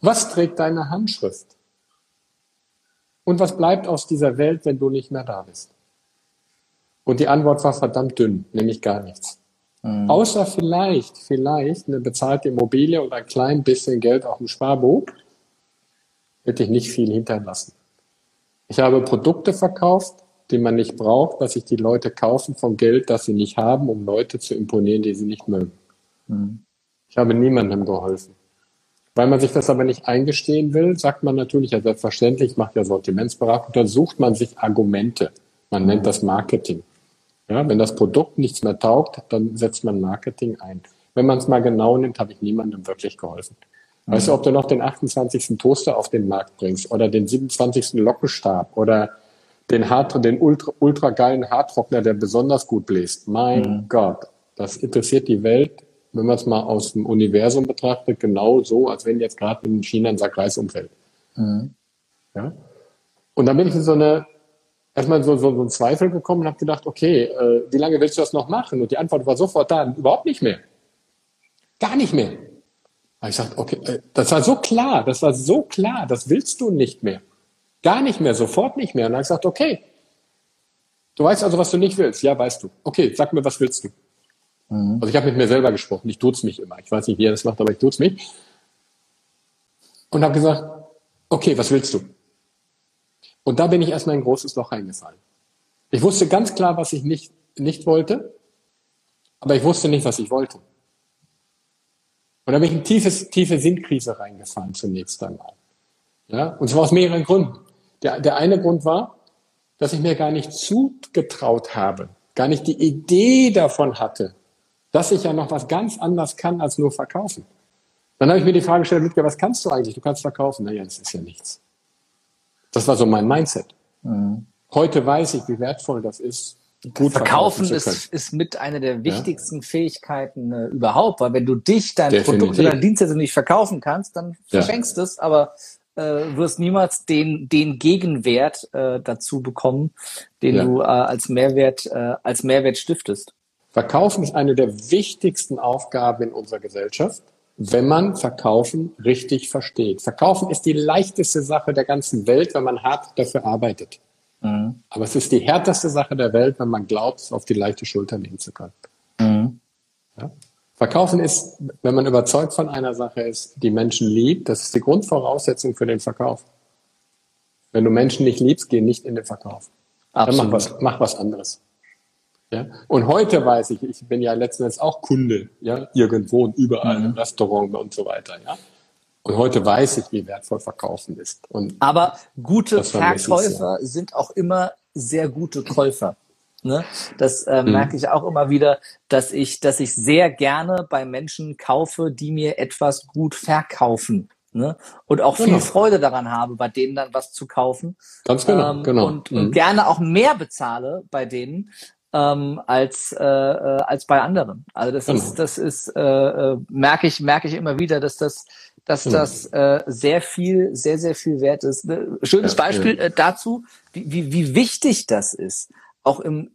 Was trägt deine Handschrift? Und was bleibt aus dieser Welt, wenn du nicht mehr da bist? Und die Antwort war verdammt dünn, nämlich gar nichts. Mhm. Außer vielleicht, vielleicht eine bezahlte Immobilie und ein klein bisschen Geld auf dem Sparbuch, hätte ich nicht viel hinterlassen. Ich habe Produkte verkauft, die man nicht braucht, was sich die Leute kaufen vom Geld, das sie nicht haben, um Leute zu imponieren, die sie nicht mögen. Mhm. Ich habe niemandem geholfen. Weil man sich das aber nicht eingestehen will, sagt man natürlich, ja selbstverständlich, macht ja Sortimentsberatung, dann sucht man sich Argumente. Man nennt das Marketing. Ja, wenn das Produkt nichts mehr taugt, dann setzt man Marketing ein. Wenn man es mal genau nimmt, habe ich niemandem wirklich geholfen. Mhm. Weißt du, ob du noch den 28. Toaster auf den Markt bringst oder den 27. Lockenstab oder den, Hart, den ultra, ultra geilen Haartrockner, der besonders gut bläst. Mein mhm. Gott, das interessiert die Welt wenn man es mal aus dem Universum betrachtet, genau so, als wenn jetzt gerade in China ein Sack Reis umfällt. Mhm. Ja? Und dann bin ich in so eine, erstmal so, so, so einen Zweifel gekommen und habe gedacht, okay, äh, wie lange willst du das noch machen? Und die Antwort war sofort da, überhaupt nicht mehr. Gar nicht mehr. Aber ich sagte, okay, äh, das war so klar, das war so klar, das willst du nicht mehr. Gar nicht mehr, sofort nicht mehr. Und dann habe ich gesagt, okay, du weißt also, was du nicht willst. Ja, weißt du. Okay, sag mir, was willst du? Mhm. Also ich habe mit mir selber gesprochen, ich tut's mich immer. Ich weiß nicht, wie er das macht, aber ich tut's mich. Und habe gesagt, okay, was willst du? Und da bin ich erstmal in ein großes Loch reingefallen. Ich wusste ganz klar, was ich nicht, nicht wollte, aber ich wusste nicht, was ich wollte. Und da bin ich in tiefes, tiefe Sinnkrise reingefallen zunächst einmal. Ja, und zwar aus mehreren Gründen. Der, der eine Grund war, dass ich mir gar nicht zugetraut habe, gar nicht die Idee davon hatte, dass ich ja noch was ganz anderes kann als nur verkaufen. Dann habe ich mir die Frage gestellt, Ludger, was kannst du eigentlich? Du kannst verkaufen. Naja, das ist ja nichts. Das war so mein Mindset. Mhm. Heute weiß ich, wie wertvoll das ist, Gut verkaufen, verkaufen ist, ist mit einer der wichtigsten ja. Fähigkeiten äh, überhaupt, weil wenn du dich, dein Definitiv. Produkt oder dein Dienstleistung nicht verkaufen kannst, dann verschenkst du es, aber äh, wirst niemals den, den Gegenwert äh, dazu bekommen, den ja. du äh, als Mehrwert, äh, als Mehrwert stiftest. Verkaufen ist eine der wichtigsten Aufgaben in unserer Gesellschaft, wenn man Verkaufen richtig versteht. Verkaufen ist die leichteste Sache der ganzen Welt, wenn man hart dafür arbeitet. Mhm. Aber es ist die härteste Sache der Welt, wenn man glaubt, es auf die leichte Schulter nehmen zu können. Mhm. Ja? Verkaufen ist, wenn man überzeugt von einer Sache ist, die Menschen liebt, das ist die Grundvoraussetzung für den Verkauf. Wenn du Menschen nicht liebst, geh nicht in den Verkauf. Absolut. Dann mach was, mach was anderes. Ja? Und heute weiß ich, ich bin ja letzten Endes auch Kunde, ja, irgendwo und überall mhm. im Restaurant und so weiter, ja. Und heute weiß ich, wie wertvoll Verkaufen ist. Und Aber gute Verkäufer sind auch immer sehr gute Käufer. Ne? Das äh, mhm. merke ich auch immer wieder, dass ich, dass ich sehr gerne bei Menschen kaufe, die mir etwas gut verkaufen. Ne? Und auch genau. viel Freude daran habe, bei denen dann was zu kaufen. Ganz genau, ähm, genau. Und, mhm. und gerne auch mehr bezahle bei denen, ähm, als äh, äh, als bei anderen. Also das genau. ist das ist äh, äh, merke ich merke ich immer wieder, dass das dass hm. das äh, sehr viel, sehr, sehr viel wert ist. Ne? Schönes ja, Beispiel ja. Äh, dazu, wie, wie, wie wichtig das ist, auch im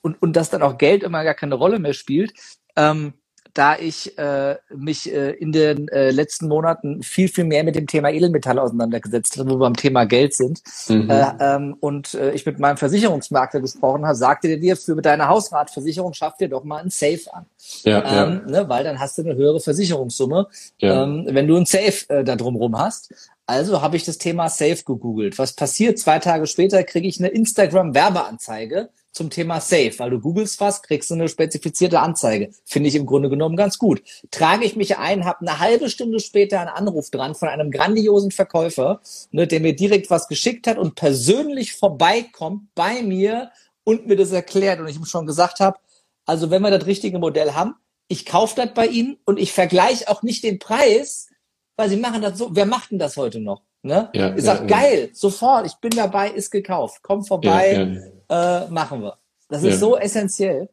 und, und dass dann auch Geld immer gar keine Rolle mehr spielt. Ähm, da ich äh, mich äh, in den äh, letzten Monaten viel, viel mehr mit dem Thema Edelmetalle auseinandergesetzt habe, wo wir beim Thema Geld sind. Mhm. Äh, ähm, und äh, ich mit meinem Versicherungsmakler gesprochen habe, sagte der dir, für deine Hausratversicherung schaff dir doch mal ein Safe an. Ja, ähm, ja. Ne, weil dann hast du eine höhere Versicherungssumme, ja. ähm, wenn du ein Safe äh, da drumrum hast. Also habe ich das Thema Safe gegoogelt. Was passiert? Zwei Tage später kriege ich eine Instagram-Werbeanzeige zum Thema Safe, weil du googelst was, kriegst du eine spezifizierte Anzeige. Finde ich im Grunde genommen ganz gut. Trage ich mich ein, habe eine halbe Stunde später einen Anruf dran von einem grandiosen Verkäufer, ne, der mir direkt was geschickt hat und persönlich vorbeikommt bei mir und mir das erklärt und ich ihm schon gesagt habe, also wenn wir das richtige Modell haben, ich kaufe das bei Ihnen und ich vergleiche auch nicht den Preis, weil Sie machen das so. Wer macht denn das heute noch? Ne? Ja, ich sag, ja, geil, sofort, ich bin dabei, ist gekauft, komm vorbei, äh, machen wir. Das ist so essentiell.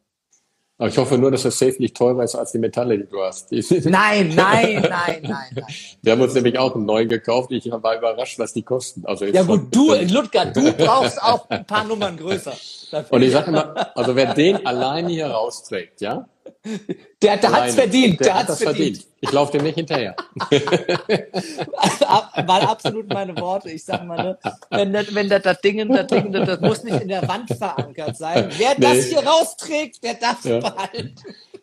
Aber ich hoffe nur, dass das Safe nicht teurer ist als die Metalle, die du hast. nein, nein, nein, nein, nein. Wir haben uns nämlich auch einen neuen gekauft. Ich war überrascht, was die kosten. Also ja gut, du, Ludger, du brauchst auch ein paar Nummern größer. Und ich sage immer, also wer den alleine hier rausträgt, ja, der, der hat's verdient. Der, der hat's das verdient. verdient. Ich laufe dem nicht hinterher. War absolut meine Worte. Ich sag mal, ne, wenn das, wenn das, das Ding, das Ding, das, das muss nicht in der Wand verankert sein. Wer nee. das hier rausträgt, der darf ja. behalten.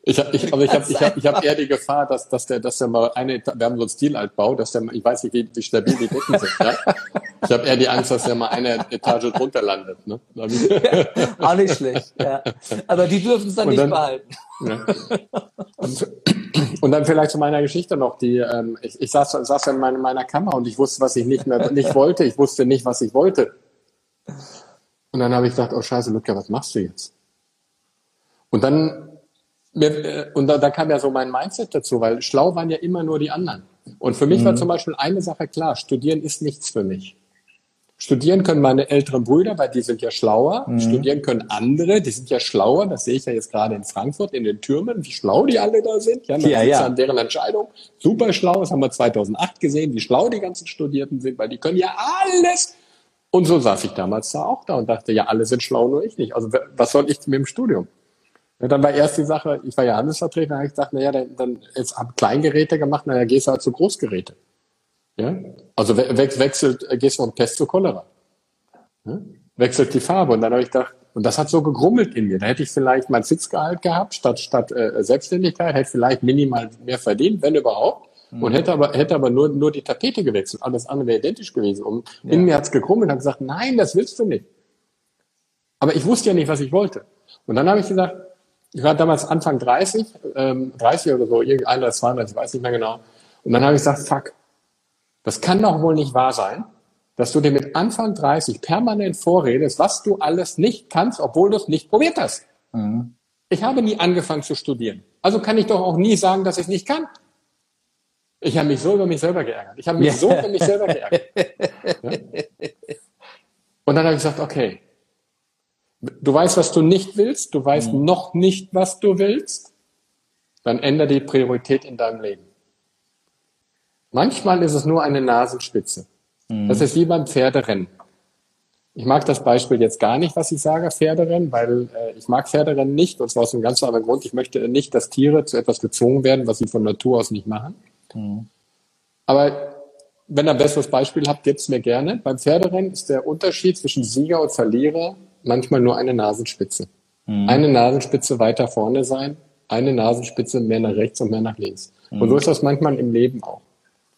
Ich habe ich, aber ich hab, ich hab, ich hab eher die Gefahr, dass, dass der, dass der mal eine, wir haben so einen Stilaltbau, dass der, ich weiß nicht, wie, wie stabil die Decken sind. Ja? Ich habe eher die Angst, dass der mal eine Etage drunter landet. Ne? Ja, auch nicht schlecht. Ja. Aber die dürfen es dann, dann nicht behalten. Ja. Und, und, dann vielleicht zu meiner Geschichte noch. Die, ähm, ich, ich saß, saß in meiner, meiner Kammer und ich wusste, was ich nicht mehr nicht wollte. Ich wusste nicht, was ich wollte. Und dann habe ich gedacht, oh Scheiße, Ludger, was machst du jetzt? Und dann äh, und da, da kam ja so mein Mindset dazu, weil schlau waren ja immer nur die anderen. Und für mich mhm. war zum Beispiel eine Sache klar, studieren ist nichts für mich. Studieren können meine älteren Brüder, weil die sind ja schlauer. Mhm. Studieren können andere, die sind ja schlauer. Das sehe ich ja jetzt gerade in Frankfurt in den Türmen, wie schlau die alle da sind. Ja, ja, ja. an deren Entscheidung. Super schlau, das haben wir 2008 gesehen, wie schlau die ganzen Studierten sind, weil die können ja alles. Und so saß ich damals da auch da und dachte, ja, alle sind schlau, nur ich nicht. Also was soll ich mit dem Studium? Ja, dann war erst die Sache, ich war ja Handelsvertreter, da habe ich gedacht, naja, dann, dann jetzt hab Kleingeräte gemacht, naja, gehst du halt zu Großgeräte. Ja? Also we wechselt, gehst du vom Pest zu Cholera. Ja? Wechselt die Farbe. Und dann habe ich gedacht, und das hat so gegrummelt in mir. Da hätte ich vielleicht mein Sitzgehalt gehabt, statt, statt äh, Selbstständigkeit, hätte vielleicht minimal mehr verdient, wenn überhaupt. Mhm. Und hätte aber, hätte aber nur, nur die Tapete gewechselt. Alles andere wäre identisch gewesen. Und ja. in mir hat's gegrummelt und hat gesagt, nein, das willst du nicht. Aber ich wusste ja nicht, was ich wollte. Und dann habe ich gesagt, ich war damals Anfang 30, ähm, 30 oder so, irgendein oder 32, ich weiß nicht mehr genau. Und dann habe ich gesagt, fuck, das kann doch wohl nicht wahr sein, dass du dir mit Anfang 30 permanent vorredest, was du alles nicht kannst, obwohl du es nicht probiert hast. Mhm. Ich habe nie angefangen zu studieren. Also kann ich doch auch nie sagen, dass ich es nicht kann. Ich habe mich so über mich selber geärgert. Ich habe mich so über mich selber geärgert. Ja? Und dann habe ich gesagt, okay, du weißt, was du nicht willst, du weißt mhm. noch nicht, was du willst, dann ändere die Priorität in deinem Leben. Manchmal ist es nur eine Nasenspitze. Mhm. Das ist wie beim Pferderennen. Ich mag das Beispiel jetzt gar nicht, was ich sage, Pferderennen, weil äh, ich mag Pferderennen nicht, und zwar aus einem ganz anderen Grund. Ich möchte nicht, dass Tiere zu etwas gezwungen werden, was sie von Natur aus nicht machen. Mhm. Aber wenn ihr ein besseres Beispiel habt, gebt es mir gerne. Beim Pferderennen ist der Unterschied zwischen Sieger und Verlierer manchmal nur eine Nasenspitze. Mhm. Eine Nasenspitze weiter vorne sein, eine Nasenspitze mehr nach rechts und mehr nach links. Mhm. Und so ist das manchmal im Leben auch.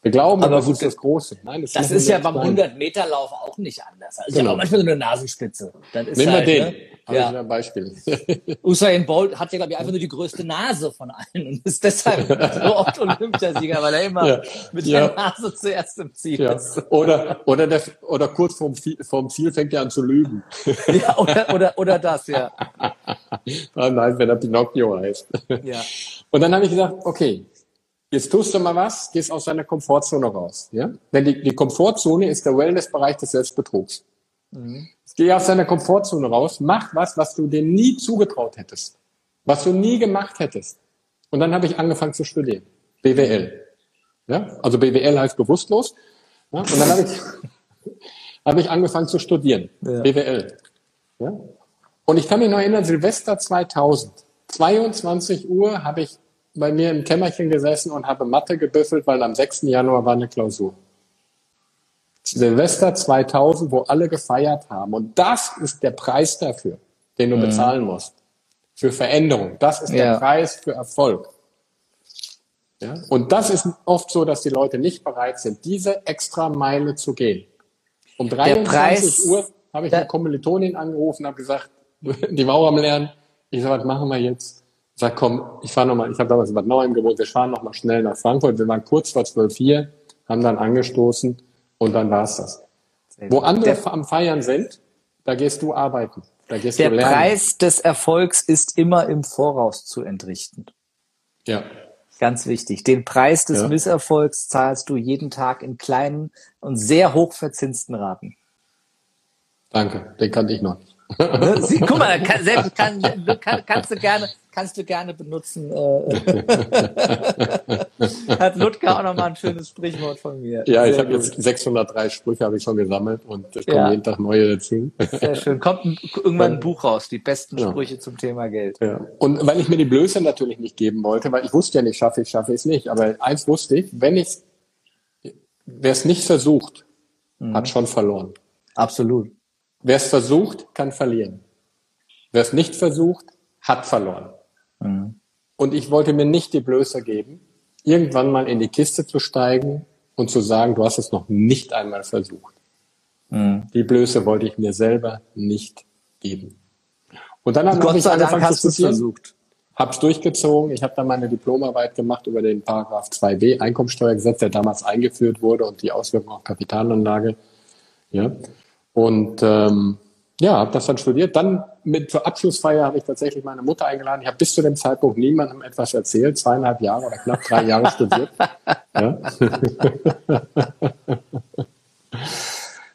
Wir glauben, aber das gut, ist das Große. Nein, das, das ist ja beim 100-Meter-Lauf auch nicht anders. Also genau. ja auch manchmal so eine Nasenspitze. Das ist Nehmen halt, wir den. Ne? Ja. ein Beispiel. Usain Bolt hat ja, glaube ich, einfach nur die größte Nase von allen und ist deshalb so oft Olympiasieger, weil er immer ja. mit ja. der Nase zuerst im Ziel ja. ist. Oder, oder, der, oder kurz vorm, vorm Ziel fängt er an zu lügen. Ja, oder, oder, oder das, ja. Ah, nein, wenn er Pinocchio heißt. Ja. Und dann habe ich gesagt, okay, Jetzt tust du mal was, gehst aus deiner Komfortzone raus. Ja? Denn die, die Komfortzone ist der Wellnessbereich des Selbstbetrugs. Mhm. Geh aus deiner Komfortzone raus, mach was, was du dir nie zugetraut hättest, was du nie gemacht hättest. Und dann habe ich angefangen zu studieren. BWL. Ja? Also BWL heißt bewusstlos. Ja? Und dann habe ich, hab ich angefangen zu studieren. Ja. BWL. Ja? Und ich kann mich noch erinnern, Silvester 2000. 22 Uhr habe ich bei mir im Kämmerchen gesessen und habe Mathe gebüffelt, weil am 6. Januar war eine Klausur. Silvester 2000, wo alle gefeiert haben. Und das ist der Preis dafür, den du mhm. bezahlen musst. Für Veränderung. Das ist ja. der Preis für Erfolg. Ja? Und das ist oft so, dass die Leute nicht bereit sind, diese extra Meile zu gehen. Um 23 Uhr habe ich eine Kommilitonin angerufen, habe gesagt, die Mauer am Lernen. Ich sage, was machen wir jetzt? Sag, komm, ich fahre nochmal, ich habe damals in Bad Nauheim gewohnt, wir fahren nochmal schnell nach Frankfurt. Wir waren kurz vor zwölf hier, haben dann angestoßen und dann war's das. Wo andere der, am Feiern sind, da gehst du arbeiten. Da gehst der du lernen. Preis des Erfolgs ist immer im Voraus zu entrichten. Ja. Ganz wichtig. Den Preis des ja. Misserfolgs zahlst du jeden Tag in kleinen und sehr hoch verzinsten Raten. Danke, den kannte ich noch nicht. Ne? Sie, guck mal, kann, selbst, kann, kann, kannst du gerne, kannst du gerne benutzen. Äh. Hat Ludger auch nochmal ein schönes Sprichwort von mir. Ja, Sehr ich habe jetzt 603 Sprüche habe ich schon gesammelt und es kommen ja. jeden Tag neue dazu. Sehr schön. Kommt ein, irgendwann ein Buch raus, die besten ja. Sprüche zum Thema Geld. Ja. Und weil ich mir die Blöße natürlich nicht geben wollte, weil ich wusste ja nicht, schaffe ich, schaffe ich es nicht. Aber eins wusste ich, wenn ich wer es nicht versucht, mhm. hat schon verloren. Absolut. Wer es versucht, kann verlieren. Wer es nicht versucht, hat verloren. Mhm. Und ich wollte mir nicht die Blöße geben, irgendwann mal in die Kiste zu steigen und zu sagen, du hast es noch nicht einmal versucht. Mhm. Die Blöße wollte ich mir selber nicht geben. Und dann habe ich angefangen zu studieren. Versucht. Hab's durchgezogen. Ich habe dann meine Diplomarbeit gemacht über den Paragraph 2b Einkommensteuergesetz, der damals eingeführt wurde und die Auswirkungen auf Kapitalanlage. Ja. Und ähm, ja, habe das dann studiert. Dann mit zur Abschlussfeier habe ich tatsächlich meine Mutter eingeladen. Ich habe bis zu dem Zeitpunkt niemandem etwas erzählt, zweieinhalb Jahre oder knapp drei Jahre studiert. Ja,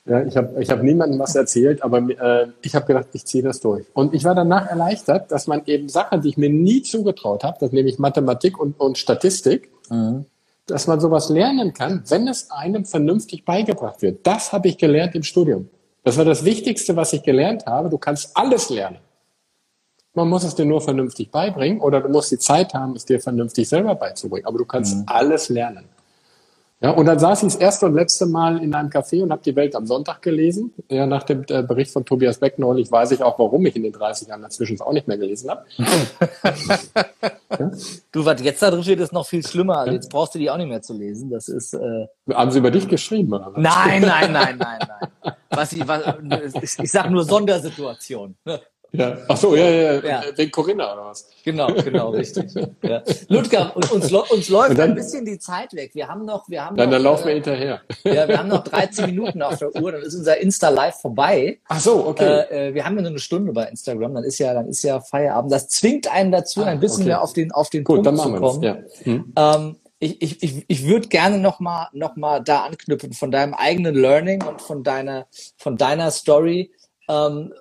ja ich habe ich hab niemandem was erzählt, aber äh, ich habe gedacht, ich ziehe das durch. Und ich war danach erleichtert, dass man eben Sachen, die ich mir nie zugetraut habe, das nämlich Mathematik und, und Statistik, mhm. dass man sowas lernen kann, wenn es einem vernünftig beigebracht wird. Das habe ich gelernt im Studium. Das war das Wichtigste, was ich gelernt habe. Du kannst alles lernen. Man muss es dir nur vernünftig beibringen oder du musst die Zeit haben, es dir vernünftig selber beizubringen. Aber du kannst mhm. alles lernen. Ja, und dann saß ich das erste und letzte Mal in einem Café und habe die Welt am Sonntag gelesen. Ja, nach dem äh, Bericht von Tobias Beck neulich weiß ich auch, warum ich in den 30 Jahren dazwischen auch nicht mehr gelesen habe. ja? Du, was jetzt da drin steht, ist noch viel schlimmer. Also jetzt brauchst du die auch nicht mehr zu lesen. Das ist. Äh... Haben sie über dich geschrieben, oder? Nein, nein, nein, nein, nein. Was ich, was, ich, ich sag nur Sondersituation. Ja. Ach so, ja, ja, ja. Wegen Corinna oder was? Genau, genau, richtig. Ja. Ludger, uns, uns läuft dann, ein bisschen die Zeit weg. Wir haben noch, wir haben dann, noch, dann laufen wir äh, hinterher. Ja, wir haben noch 13 Minuten auf der Uhr, dann ist unser Insta Live vorbei. Ach so, okay. Äh, äh, wir haben ja nur eine Stunde bei Instagram, dann ist ja, dann ist ja Feierabend. Das zwingt einen dazu, ah, ein bisschen okay. mehr auf den, auf den Gut, Punkt dann machen zu kommen. Ja. Hm. Ähm, ich, ich, ich, ich würde gerne noch mal, noch mal da anknüpfen von deinem eigenen Learning und von deiner, von deiner Story. Ähm,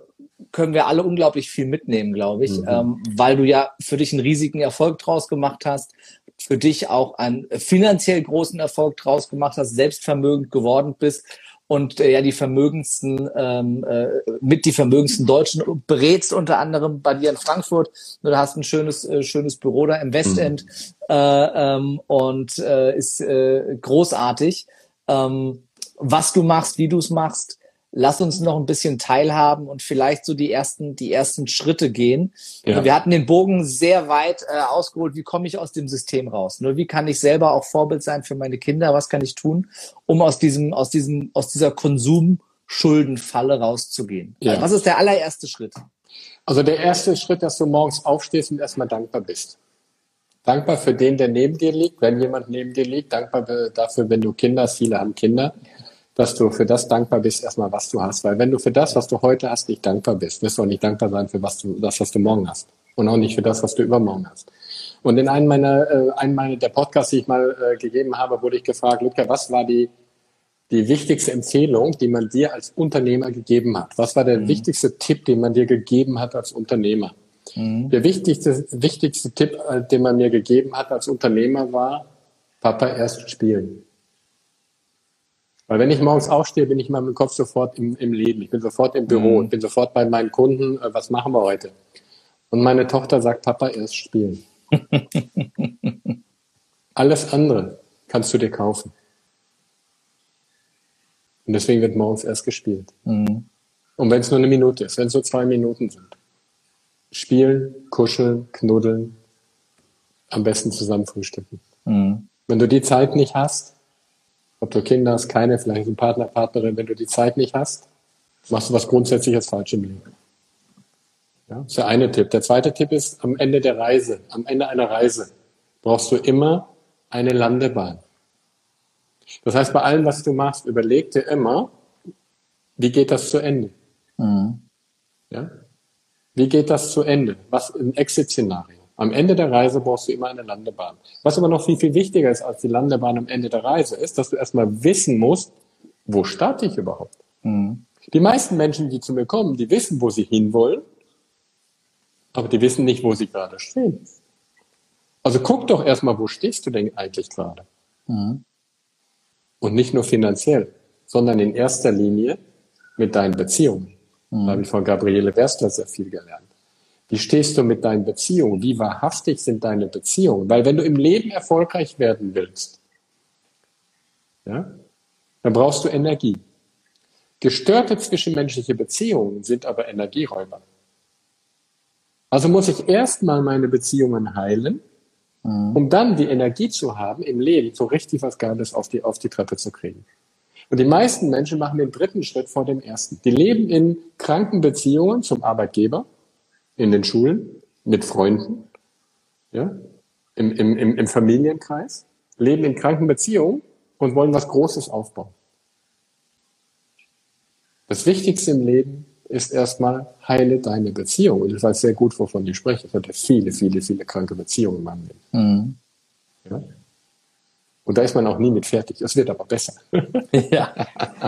können wir alle unglaublich viel mitnehmen, glaube ich, mhm. ähm, weil du ja für dich einen riesigen Erfolg draus gemacht hast, für dich auch einen finanziell großen Erfolg draus gemacht hast, selbstvermögend geworden bist und äh, ja die vermögendsten ähm, äh, mit die vermögendsten Deutschen berätst unter anderem bei dir in Frankfurt. Du hast ein schönes äh, schönes Büro da im Westend mhm. äh, ähm, und äh, ist äh, großartig. Ähm, was du machst, wie du es machst, lass uns noch ein bisschen teilhaben und vielleicht so die ersten, die ersten Schritte gehen. Ja. Wir hatten den Bogen sehr weit äh, ausgeholt. Wie komme ich aus dem System raus? Nur wie kann ich selber auch Vorbild sein für meine Kinder? Was kann ich tun, um aus diesem, aus diesem, aus dieser Konsumschuldenfalle rauszugehen? Ja. Was ist der allererste Schritt? Also der erste Schritt, dass du morgens aufstehst und erstmal dankbar bist. Dankbar für den, der neben dir liegt, wenn jemand neben dir liegt. Dankbar dafür, wenn du Kinder hast. Viele haben Kinder dass du für das dankbar bist, erstmal, was du hast. Weil wenn du für das, was du heute hast, nicht dankbar bist, wirst du auch nicht dankbar sein für was du, das, was du morgen hast. Und auch nicht für das, was du übermorgen hast. Und in einem meiner, äh, einem meiner der Podcasts, die ich mal äh, gegeben habe, wurde ich gefragt, Luca, was war die, die wichtigste Empfehlung, die man dir als Unternehmer gegeben hat? Was war der mhm. wichtigste Tipp, den man dir gegeben hat als Unternehmer? Mhm. Der wichtigste, wichtigste Tipp, äh, den man mir gegeben hat als Unternehmer war, Papa erst spielen. Weil wenn ich morgens aufstehe, bin ich mal mit dem Kopf sofort im, im Leben. Ich bin sofort im Büro und mhm. bin sofort bei meinen Kunden. Äh, was machen wir heute? Und meine Tochter sagt, Papa, erst spielen. Alles andere kannst du dir kaufen. Und deswegen wird morgens erst gespielt. Mhm. Und wenn es nur eine Minute ist, wenn es nur zwei Minuten sind. Spielen, kuscheln, knuddeln, am besten zusammen frühstücken. Mhm. Wenn du die Zeit nicht hast, ob du Kinder hast, keine, vielleicht ein Partner, Partnerin, wenn du die Zeit nicht hast, machst du was Grundsätzliches falsch im Leben. Ja, das ist der eine Tipp. Der zweite Tipp ist, am Ende der Reise, am Ende einer Reise, brauchst du immer eine Landebahn. Das heißt, bei allem, was du machst, überleg dir immer, wie geht das zu Ende? Mhm. Ja? Wie geht das zu Ende? Was ein Exit-Szenario? Am Ende der Reise brauchst du immer eine Landebahn. Was aber noch viel, viel wichtiger ist als die Landebahn am Ende der Reise, ist, dass du erstmal wissen musst, wo starte ich überhaupt? Mhm. Die meisten Menschen, die zu mir kommen, die wissen, wo sie hinwollen, aber die wissen nicht, wo sie gerade stehen. Also guck doch erstmal, wo stehst du denn eigentlich gerade? Mhm. Und nicht nur finanziell, sondern in erster Linie mit deinen Beziehungen. Mhm. Da habe ich von Gabriele Werstler sehr viel gelernt. Wie stehst du mit deinen Beziehungen? Wie wahrhaftig sind deine Beziehungen? Weil wenn du im Leben erfolgreich werden willst, ja, dann brauchst du Energie. Gestörte zwischenmenschliche Beziehungen sind aber Energieräuber. Also muss ich erstmal meine Beziehungen heilen, mhm. um dann die Energie zu haben, im Leben so richtig was Geiles auf die, auf die Treppe zu kriegen. Und die meisten Menschen machen den dritten Schritt vor dem ersten. Die leben in kranken Beziehungen zum Arbeitgeber, in den Schulen, mit Freunden, ja, im, im, im, im Familienkreis, leben in kranken Beziehungen und wollen was Großes aufbauen. Das Wichtigste im Leben ist erstmal, heile deine Beziehung. Und ich weiß sehr gut, wovon ich spreche. Ich hatte viele, viele, viele kranke Beziehungen in meinem Leben. Mhm. Ja? Und da ist man auch nie mit fertig. Es wird aber besser. ja.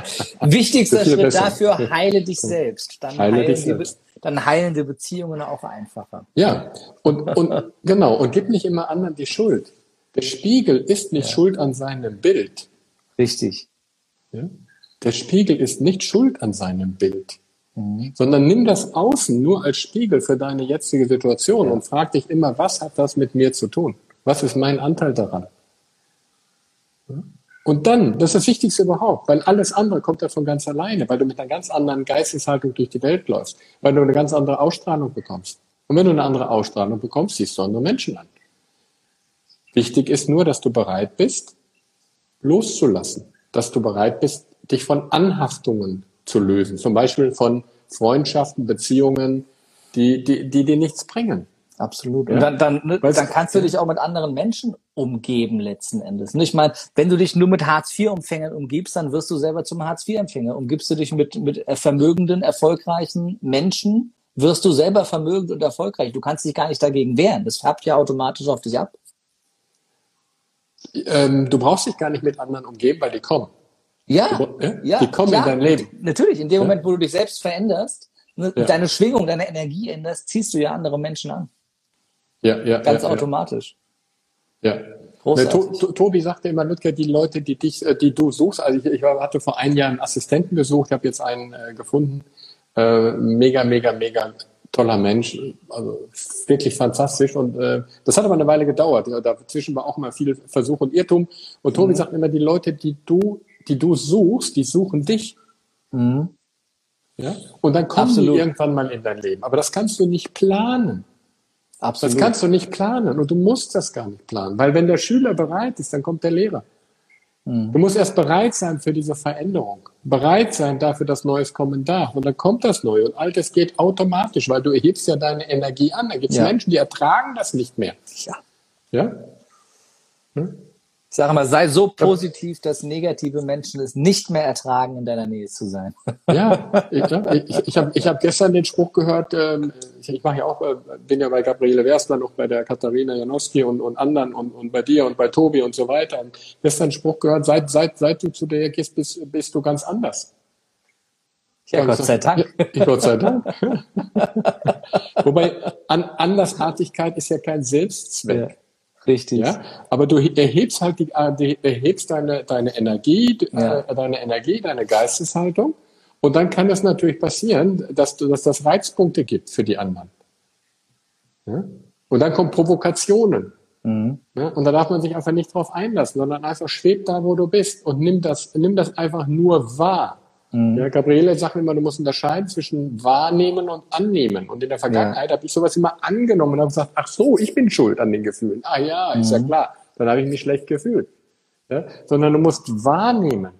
Wichtigster Schritt besser. dafür, heile dich selbst. Dann heile dich selbst dann heilen die Beziehungen auch einfacher. Ja, und, und genau, und gib nicht immer anderen die Schuld. Der Spiegel ist nicht ja. schuld an seinem Bild. Richtig. Ja? Der Spiegel ist nicht schuld an seinem Bild. Mhm. Sondern nimm das Außen nur als Spiegel für deine jetzige Situation ja. und frag dich immer, was hat das mit mir zu tun? Was ist mein Anteil daran? Und dann, das ist das Wichtigste überhaupt, weil alles andere kommt ja von ganz alleine, weil du mit einer ganz anderen Geisteshaltung durch die Welt läufst, weil du eine ganz andere Ausstrahlung bekommst. Und wenn du eine andere Ausstrahlung bekommst, siehst du andere Menschen an. Wichtig ist nur, dass du bereit bist, loszulassen, dass du bereit bist, dich von Anhaftungen zu lösen, zum Beispiel von Freundschaften, Beziehungen, die, die, die dir nichts bringen. Absolut. Und dann, dann, ne, dann kannst du dich auch mit anderen Menschen umgeben letzten Endes. Und ich meine, wenn du dich nur mit Hartz-IV-Empfängern umgibst, dann wirst du selber zum Hartz-IV-Empfänger. Umgibst du dich mit, mit vermögenden, erfolgreichen Menschen, wirst du selber vermögend und erfolgreich. Du kannst dich gar nicht dagegen wehren. Das färbt ja automatisch auf dich ab. Ähm, du brauchst dich gar nicht mit anderen umgeben, weil die kommen. Ja, du, äh? ja die kommen klar. in dein Leben. Natürlich, in dem Moment, wo du dich selbst veränderst, ne, ja. deine Schwingung, deine Energie änderst, ziehst du ja andere Menschen an. Ja, ja. Ganz ja, automatisch. Ja. Ne, to, to, Tobi sagte immer, Lütke, die Leute, die dich, äh, die du suchst, also ich, ich hatte vor einem Jahr einen Assistenten gesucht, habe jetzt einen äh, gefunden, äh, mega, mega, mega toller Mensch, also wirklich fantastisch und äh, das hat aber eine Weile gedauert. Dazwischen war auch mal viel Versuch und Irrtum. Und Tobi mhm. sagt immer, die Leute, die du, die du suchst, die suchen dich. Mhm. Ja? Und dann kommen Absolut. die irgendwann mal in dein Leben. Aber das kannst du nicht planen. Absolut. Das kannst du nicht planen und du musst das gar nicht planen, weil wenn der Schüler bereit ist, dann kommt der Lehrer. Mhm. Du musst erst bereit sein für diese Veränderung, bereit sein dafür, dass Neues kommen darf und dann kommt das Neue und Altes geht automatisch, weil du erhebst ja deine Energie an. Da gibt es ja. Menschen, die ertragen das nicht mehr. Ja. Ja? Hm? Sage mal, sei so positiv, dass negative Menschen es nicht mehr ertragen, in deiner Nähe zu sein. Ja, ich, ich, ich habe ich hab gestern den Spruch gehört, ähm, ich, ich mache ja auch, äh, bin ja bei Gabriele Werstmann, auch bei der Katharina Janowski und, und anderen und, und bei dir und bei Tobi und so weiter. Und gestern den Spruch gehört, seit, seit, seit du zu der gehst, bist, bist du ganz anders. Ja, Gott sei Dank. Ja, Gott sei Dank. Wobei an, Andersartigkeit ist ja kein Selbstzweck. Ja. Richtig. Ja? Aber du erhebst halt die, äh, erhebst deine, deine Energie, ja. Äh, deine Energie, deine Geisteshaltung. Und dann kann es natürlich passieren, dass, du, dass das Reizpunkte gibt für die anderen. Ja? Und dann kommen Provokationen. Mhm. Ja? Und da darf man sich einfach nicht drauf einlassen, sondern einfach schwebt da, wo du bist und nimm das, nimm das einfach nur wahr. Mhm. Ja, Gabriele sagt immer, du musst unterscheiden zwischen wahrnehmen und annehmen. Und in der Vergangenheit ja. habe ich sowas immer angenommen und habe gesagt, ach so, ich bin schuld an den Gefühlen. Ah ja, ist mhm. ja klar. Dann habe ich mich schlecht gefühlt. Ja? Sondern du musst wahrnehmen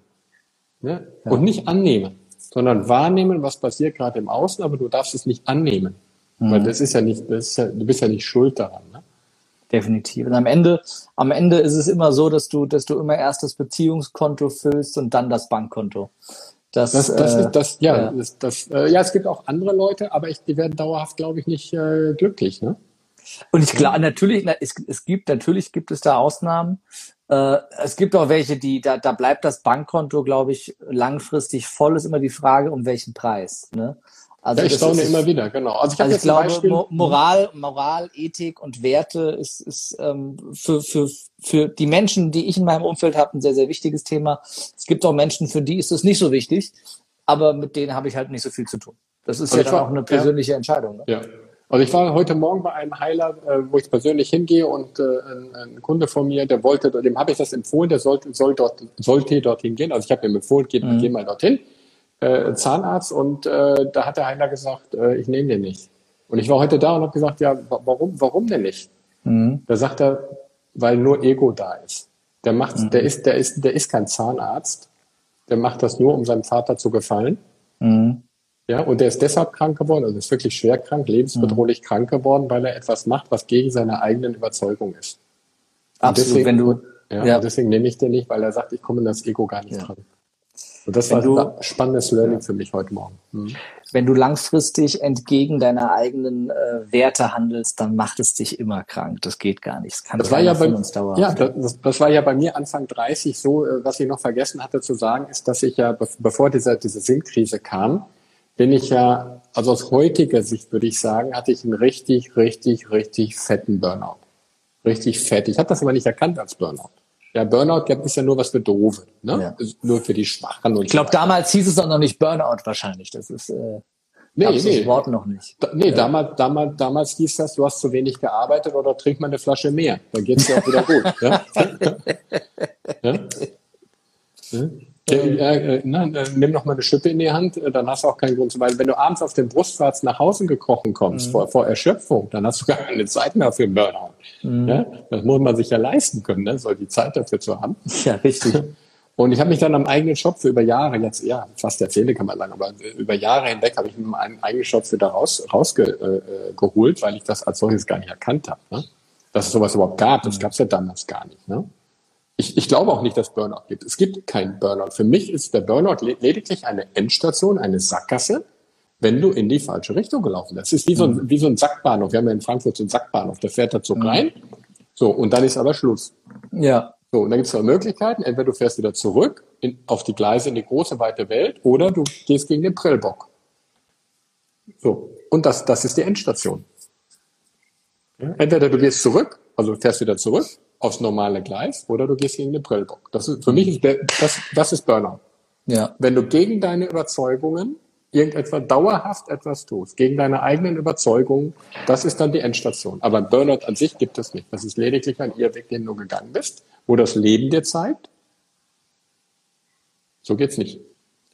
ja? ja? und nicht annehmen, sondern wahrnehmen, was passiert gerade im Außen, aber du darfst es nicht annehmen. Mhm. Weil das ist ja nicht, das ist ja, du bist ja nicht schuld daran. Ne? Definitiv. Und am Ende, am Ende ist es immer so, dass du, dass du immer erst das Beziehungskonto füllst und dann das Bankkonto. Das, das, das, äh, das ja, ja. Das, das, äh, ja, es gibt auch andere Leute, aber ich, die werden dauerhaft, glaube ich, nicht äh, glücklich. Ne? Und ich glaube natürlich, na, es, es gibt natürlich gibt es da Ausnahmen. Äh, es gibt auch welche, die da, da bleibt das Bankkonto, glaube ich, langfristig voll. Ist immer die Frage, um welchen Preis. Ne? Also ja, ich staune ist, immer wieder, genau. Also ich, also ich glaube, Beispiel, Moral, Moral, Ethik und Werte ist, ist ähm, für, für, für die Menschen, die ich in meinem Umfeld habe, ein sehr, sehr wichtiges Thema. Es gibt auch Menschen, für die ist es nicht so wichtig, aber mit denen habe ich halt nicht so viel zu tun. Das ist also ja dann war, auch eine persönliche ja, Entscheidung. Ne? Ja. Also ich war heute Morgen bei einem Heiler, äh, wo ich persönlich hingehe und äh, ein, ein Kunde von mir, der wollte, dem habe ich das empfohlen, der sollte, soll dort, sollte dorthin gehen. Also ich habe ihm empfohlen, geh, mhm. geh mal dorthin äh, Zahnarzt und äh, da hat der Heiler gesagt, äh, ich nehme den nicht. Und ich war heute da und habe gesagt, ja, warum, warum denn nicht? Mhm. Da sagt er, weil nur Ego da ist. Der macht, mhm. der ist, der ist, der ist kein Zahnarzt. Der macht das nur, um seinem Vater zu gefallen. Mhm. Ja, und der ist deshalb krank geworden, also ist wirklich schwer krank, lebensbedrohlich mhm. krank geworden, weil er etwas macht, was gegen seine eigenen Überzeugung ist. Absolut, deswegen, wenn du, ja, ja. deswegen nehme ich den nicht, weil er sagt, ich komme in das Ego gar nicht ja. dran. Und das Wenn war ein spannendes Learning für mich heute Morgen. Mhm. Wenn du langfristig entgegen deiner eigenen äh, Werte handelst, dann macht es dich immer krank. Das geht gar nicht. Das kann das war ja bei, uns dauern. Ja, das, das, war ja bei mir Anfang 30 so, äh, was ich noch vergessen hatte zu sagen, ist, dass ich ja, bevor diese, diese Sinnkrise kam, bin ich ja, also aus heutiger Sicht würde ich sagen, hatte ich einen richtig, richtig, richtig fetten Burnout. Richtig fett. Ich habe das aber nicht erkannt als Burnout. Ja, Burnout ist ja nur was für Doofe, ne? Ja. Nur für die Schwachen. Und ich glaube, so damals hieß es auch noch nicht Burnout wahrscheinlich. Das ist äh nee, nee. das Wort noch nicht. Da, nee, ja. damals, damals, damals hieß das, du hast zu wenig gearbeitet oder trink mal eine Flasche mehr. Dann geht's dir auch wieder gut. ja? ja? ja? Äh, na, nimm noch mal eine Schippe in die Hand, äh, dann hast du auch keinen Grund zu weinen. Wenn du abends auf dem Brustwarz nach Hause gekrochen kommst, mhm. vor, vor Erschöpfung, dann hast du gar keine Zeit mehr für einen Burnout. Mhm. Ja? Das muss man sich ja leisten können, ne? soll die Zeit dafür zu haben. Ja, richtig. Und ich habe mich dann am eigenen Shop für über Jahre, jetzt ja, fast Jahrzehnte kann man sagen, aber über Jahre hinweg habe ich mir meinen eigenen Shop wieder raus, rausgeholt, äh, weil ich das als solches gar nicht erkannt habe. Ne? Dass es sowas überhaupt gab, das mhm. gab es ja damals gar nicht. Ne? Ich, ich glaube auch nicht, dass Burnout gibt. Es gibt keinen Burnout. Für mich ist der Burnout lediglich eine Endstation, eine Sackgasse, wenn du in die falsche Richtung gelaufen bist. Es ist wie so, ein, mhm. wie so ein Sackbahnhof. Wir haben ja in Frankfurt so einen Sackbahnhof. Da fährt der Zug mhm. rein. So, und dann ist aber Schluss. Ja. So, und dann gibt es zwei Möglichkeiten. Entweder du fährst wieder zurück in, auf die Gleise in die große, weite Welt oder du gehst gegen den Prellbock. So, und das, das ist die Endstation. Entweder du gehst zurück, also fährst wieder zurück aufs normale Gleis oder du gehst gegen den Prellbock. Das ist, für mich ist der, das, das ist Burnout. Ja. Wenn du gegen deine Überzeugungen irgendetwas dauerhaft etwas tust, gegen deine eigenen Überzeugungen, das ist dann die Endstation. Aber Burnout an sich gibt es nicht. Das ist lediglich ein Irrweg, den du gegangen bist, wo das Leben dir zeigt. So geht's nicht.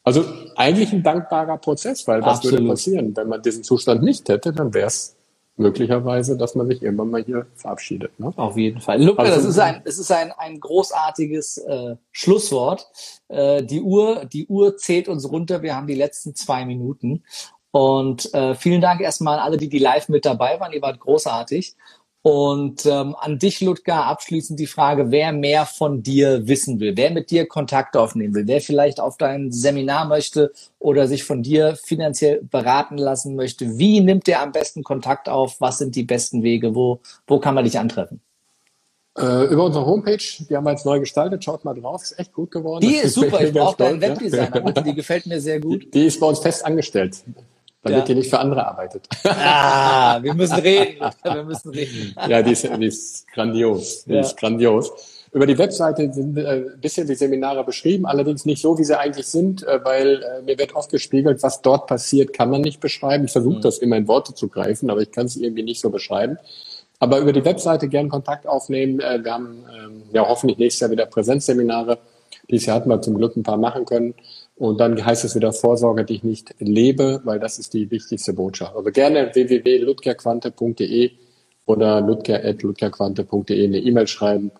Also eigentlich ein dankbarer Prozess, weil was Absolut. würde passieren, wenn man diesen Zustand nicht hätte, dann wäre es möglicherweise, dass man sich irgendwann mal hier verabschiedet. Ne? Auf jeden Fall. Luca, also, das ist ein, das ist ein, ein großartiges äh, Schlusswort. Äh, die Uhr, die Uhr zählt uns runter. Wir haben die letzten zwei Minuten. Und äh, vielen Dank erstmal an alle, die, die live mit dabei waren. Ihr wart großartig. Und ähm, an dich, Ludger, abschließend die Frage, wer mehr von dir wissen will, wer mit dir Kontakt aufnehmen will, wer vielleicht auf dein Seminar möchte oder sich von dir finanziell beraten lassen möchte. Wie nimmt der am besten Kontakt auf? Was sind die besten Wege? Wo, wo kann man dich antreffen? Äh, über unsere Homepage, die haben wir jetzt neu gestaltet, schaut mal drauf, ist echt gut geworden. Die ist super, ich brauche deinen Webdesigner, die gefällt mir sehr gut. Die ist bei uns fest angestellt damit ja. ihr nicht für andere arbeitet. Ah, wir müssen reden. Wir müssen reden. ja, die ist, die ist grandios. Die ja. ist grandios. Über die Webseite sind äh, ein bisschen die Seminare beschrieben, allerdings nicht so, wie sie eigentlich sind, äh, weil äh, mir wird oft gespiegelt, was dort passiert, kann man nicht beschreiben. Ich versuche mhm. das immer in Worte zu greifen, aber ich kann es irgendwie nicht so beschreiben. Aber über die Webseite gern Kontakt aufnehmen. Äh, wir haben ähm, ja hoffentlich nächstes Jahr wieder Präsenzseminare. Dieses Jahr hatten wir zum Glück ein paar machen können. Und dann heißt es wieder Vorsorge, die ich nicht lebe, weil das ist die wichtigste Botschaft. Also gerne www.ludgerquante.de oder ludger.ludgerquante.de eine E-Mail schreiben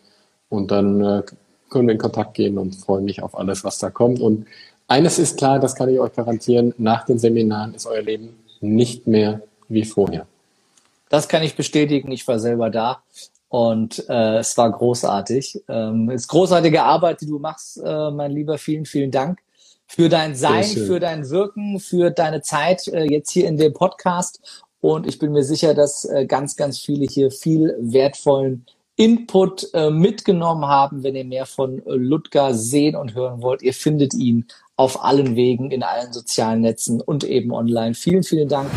und dann äh, können wir in Kontakt gehen und freuen mich auf alles, was da kommt. Und eines ist klar, das kann ich euch garantieren, nach den Seminaren ist euer Leben nicht mehr wie vorher. Das kann ich bestätigen. Ich war selber da und äh, es war großartig. Ähm, es ist großartige Arbeit, die du machst, äh, mein Lieber. Vielen, vielen Dank für dein Sein, für dein Wirken, für deine Zeit äh, jetzt hier in dem Podcast. Und ich bin mir sicher, dass äh, ganz, ganz viele hier viel wertvollen Input äh, mitgenommen haben. Wenn ihr mehr von äh, Ludger sehen und hören wollt, ihr findet ihn auf allen Wegen, in allen sozialen Netzen und eben online. Vielen, vielen Dank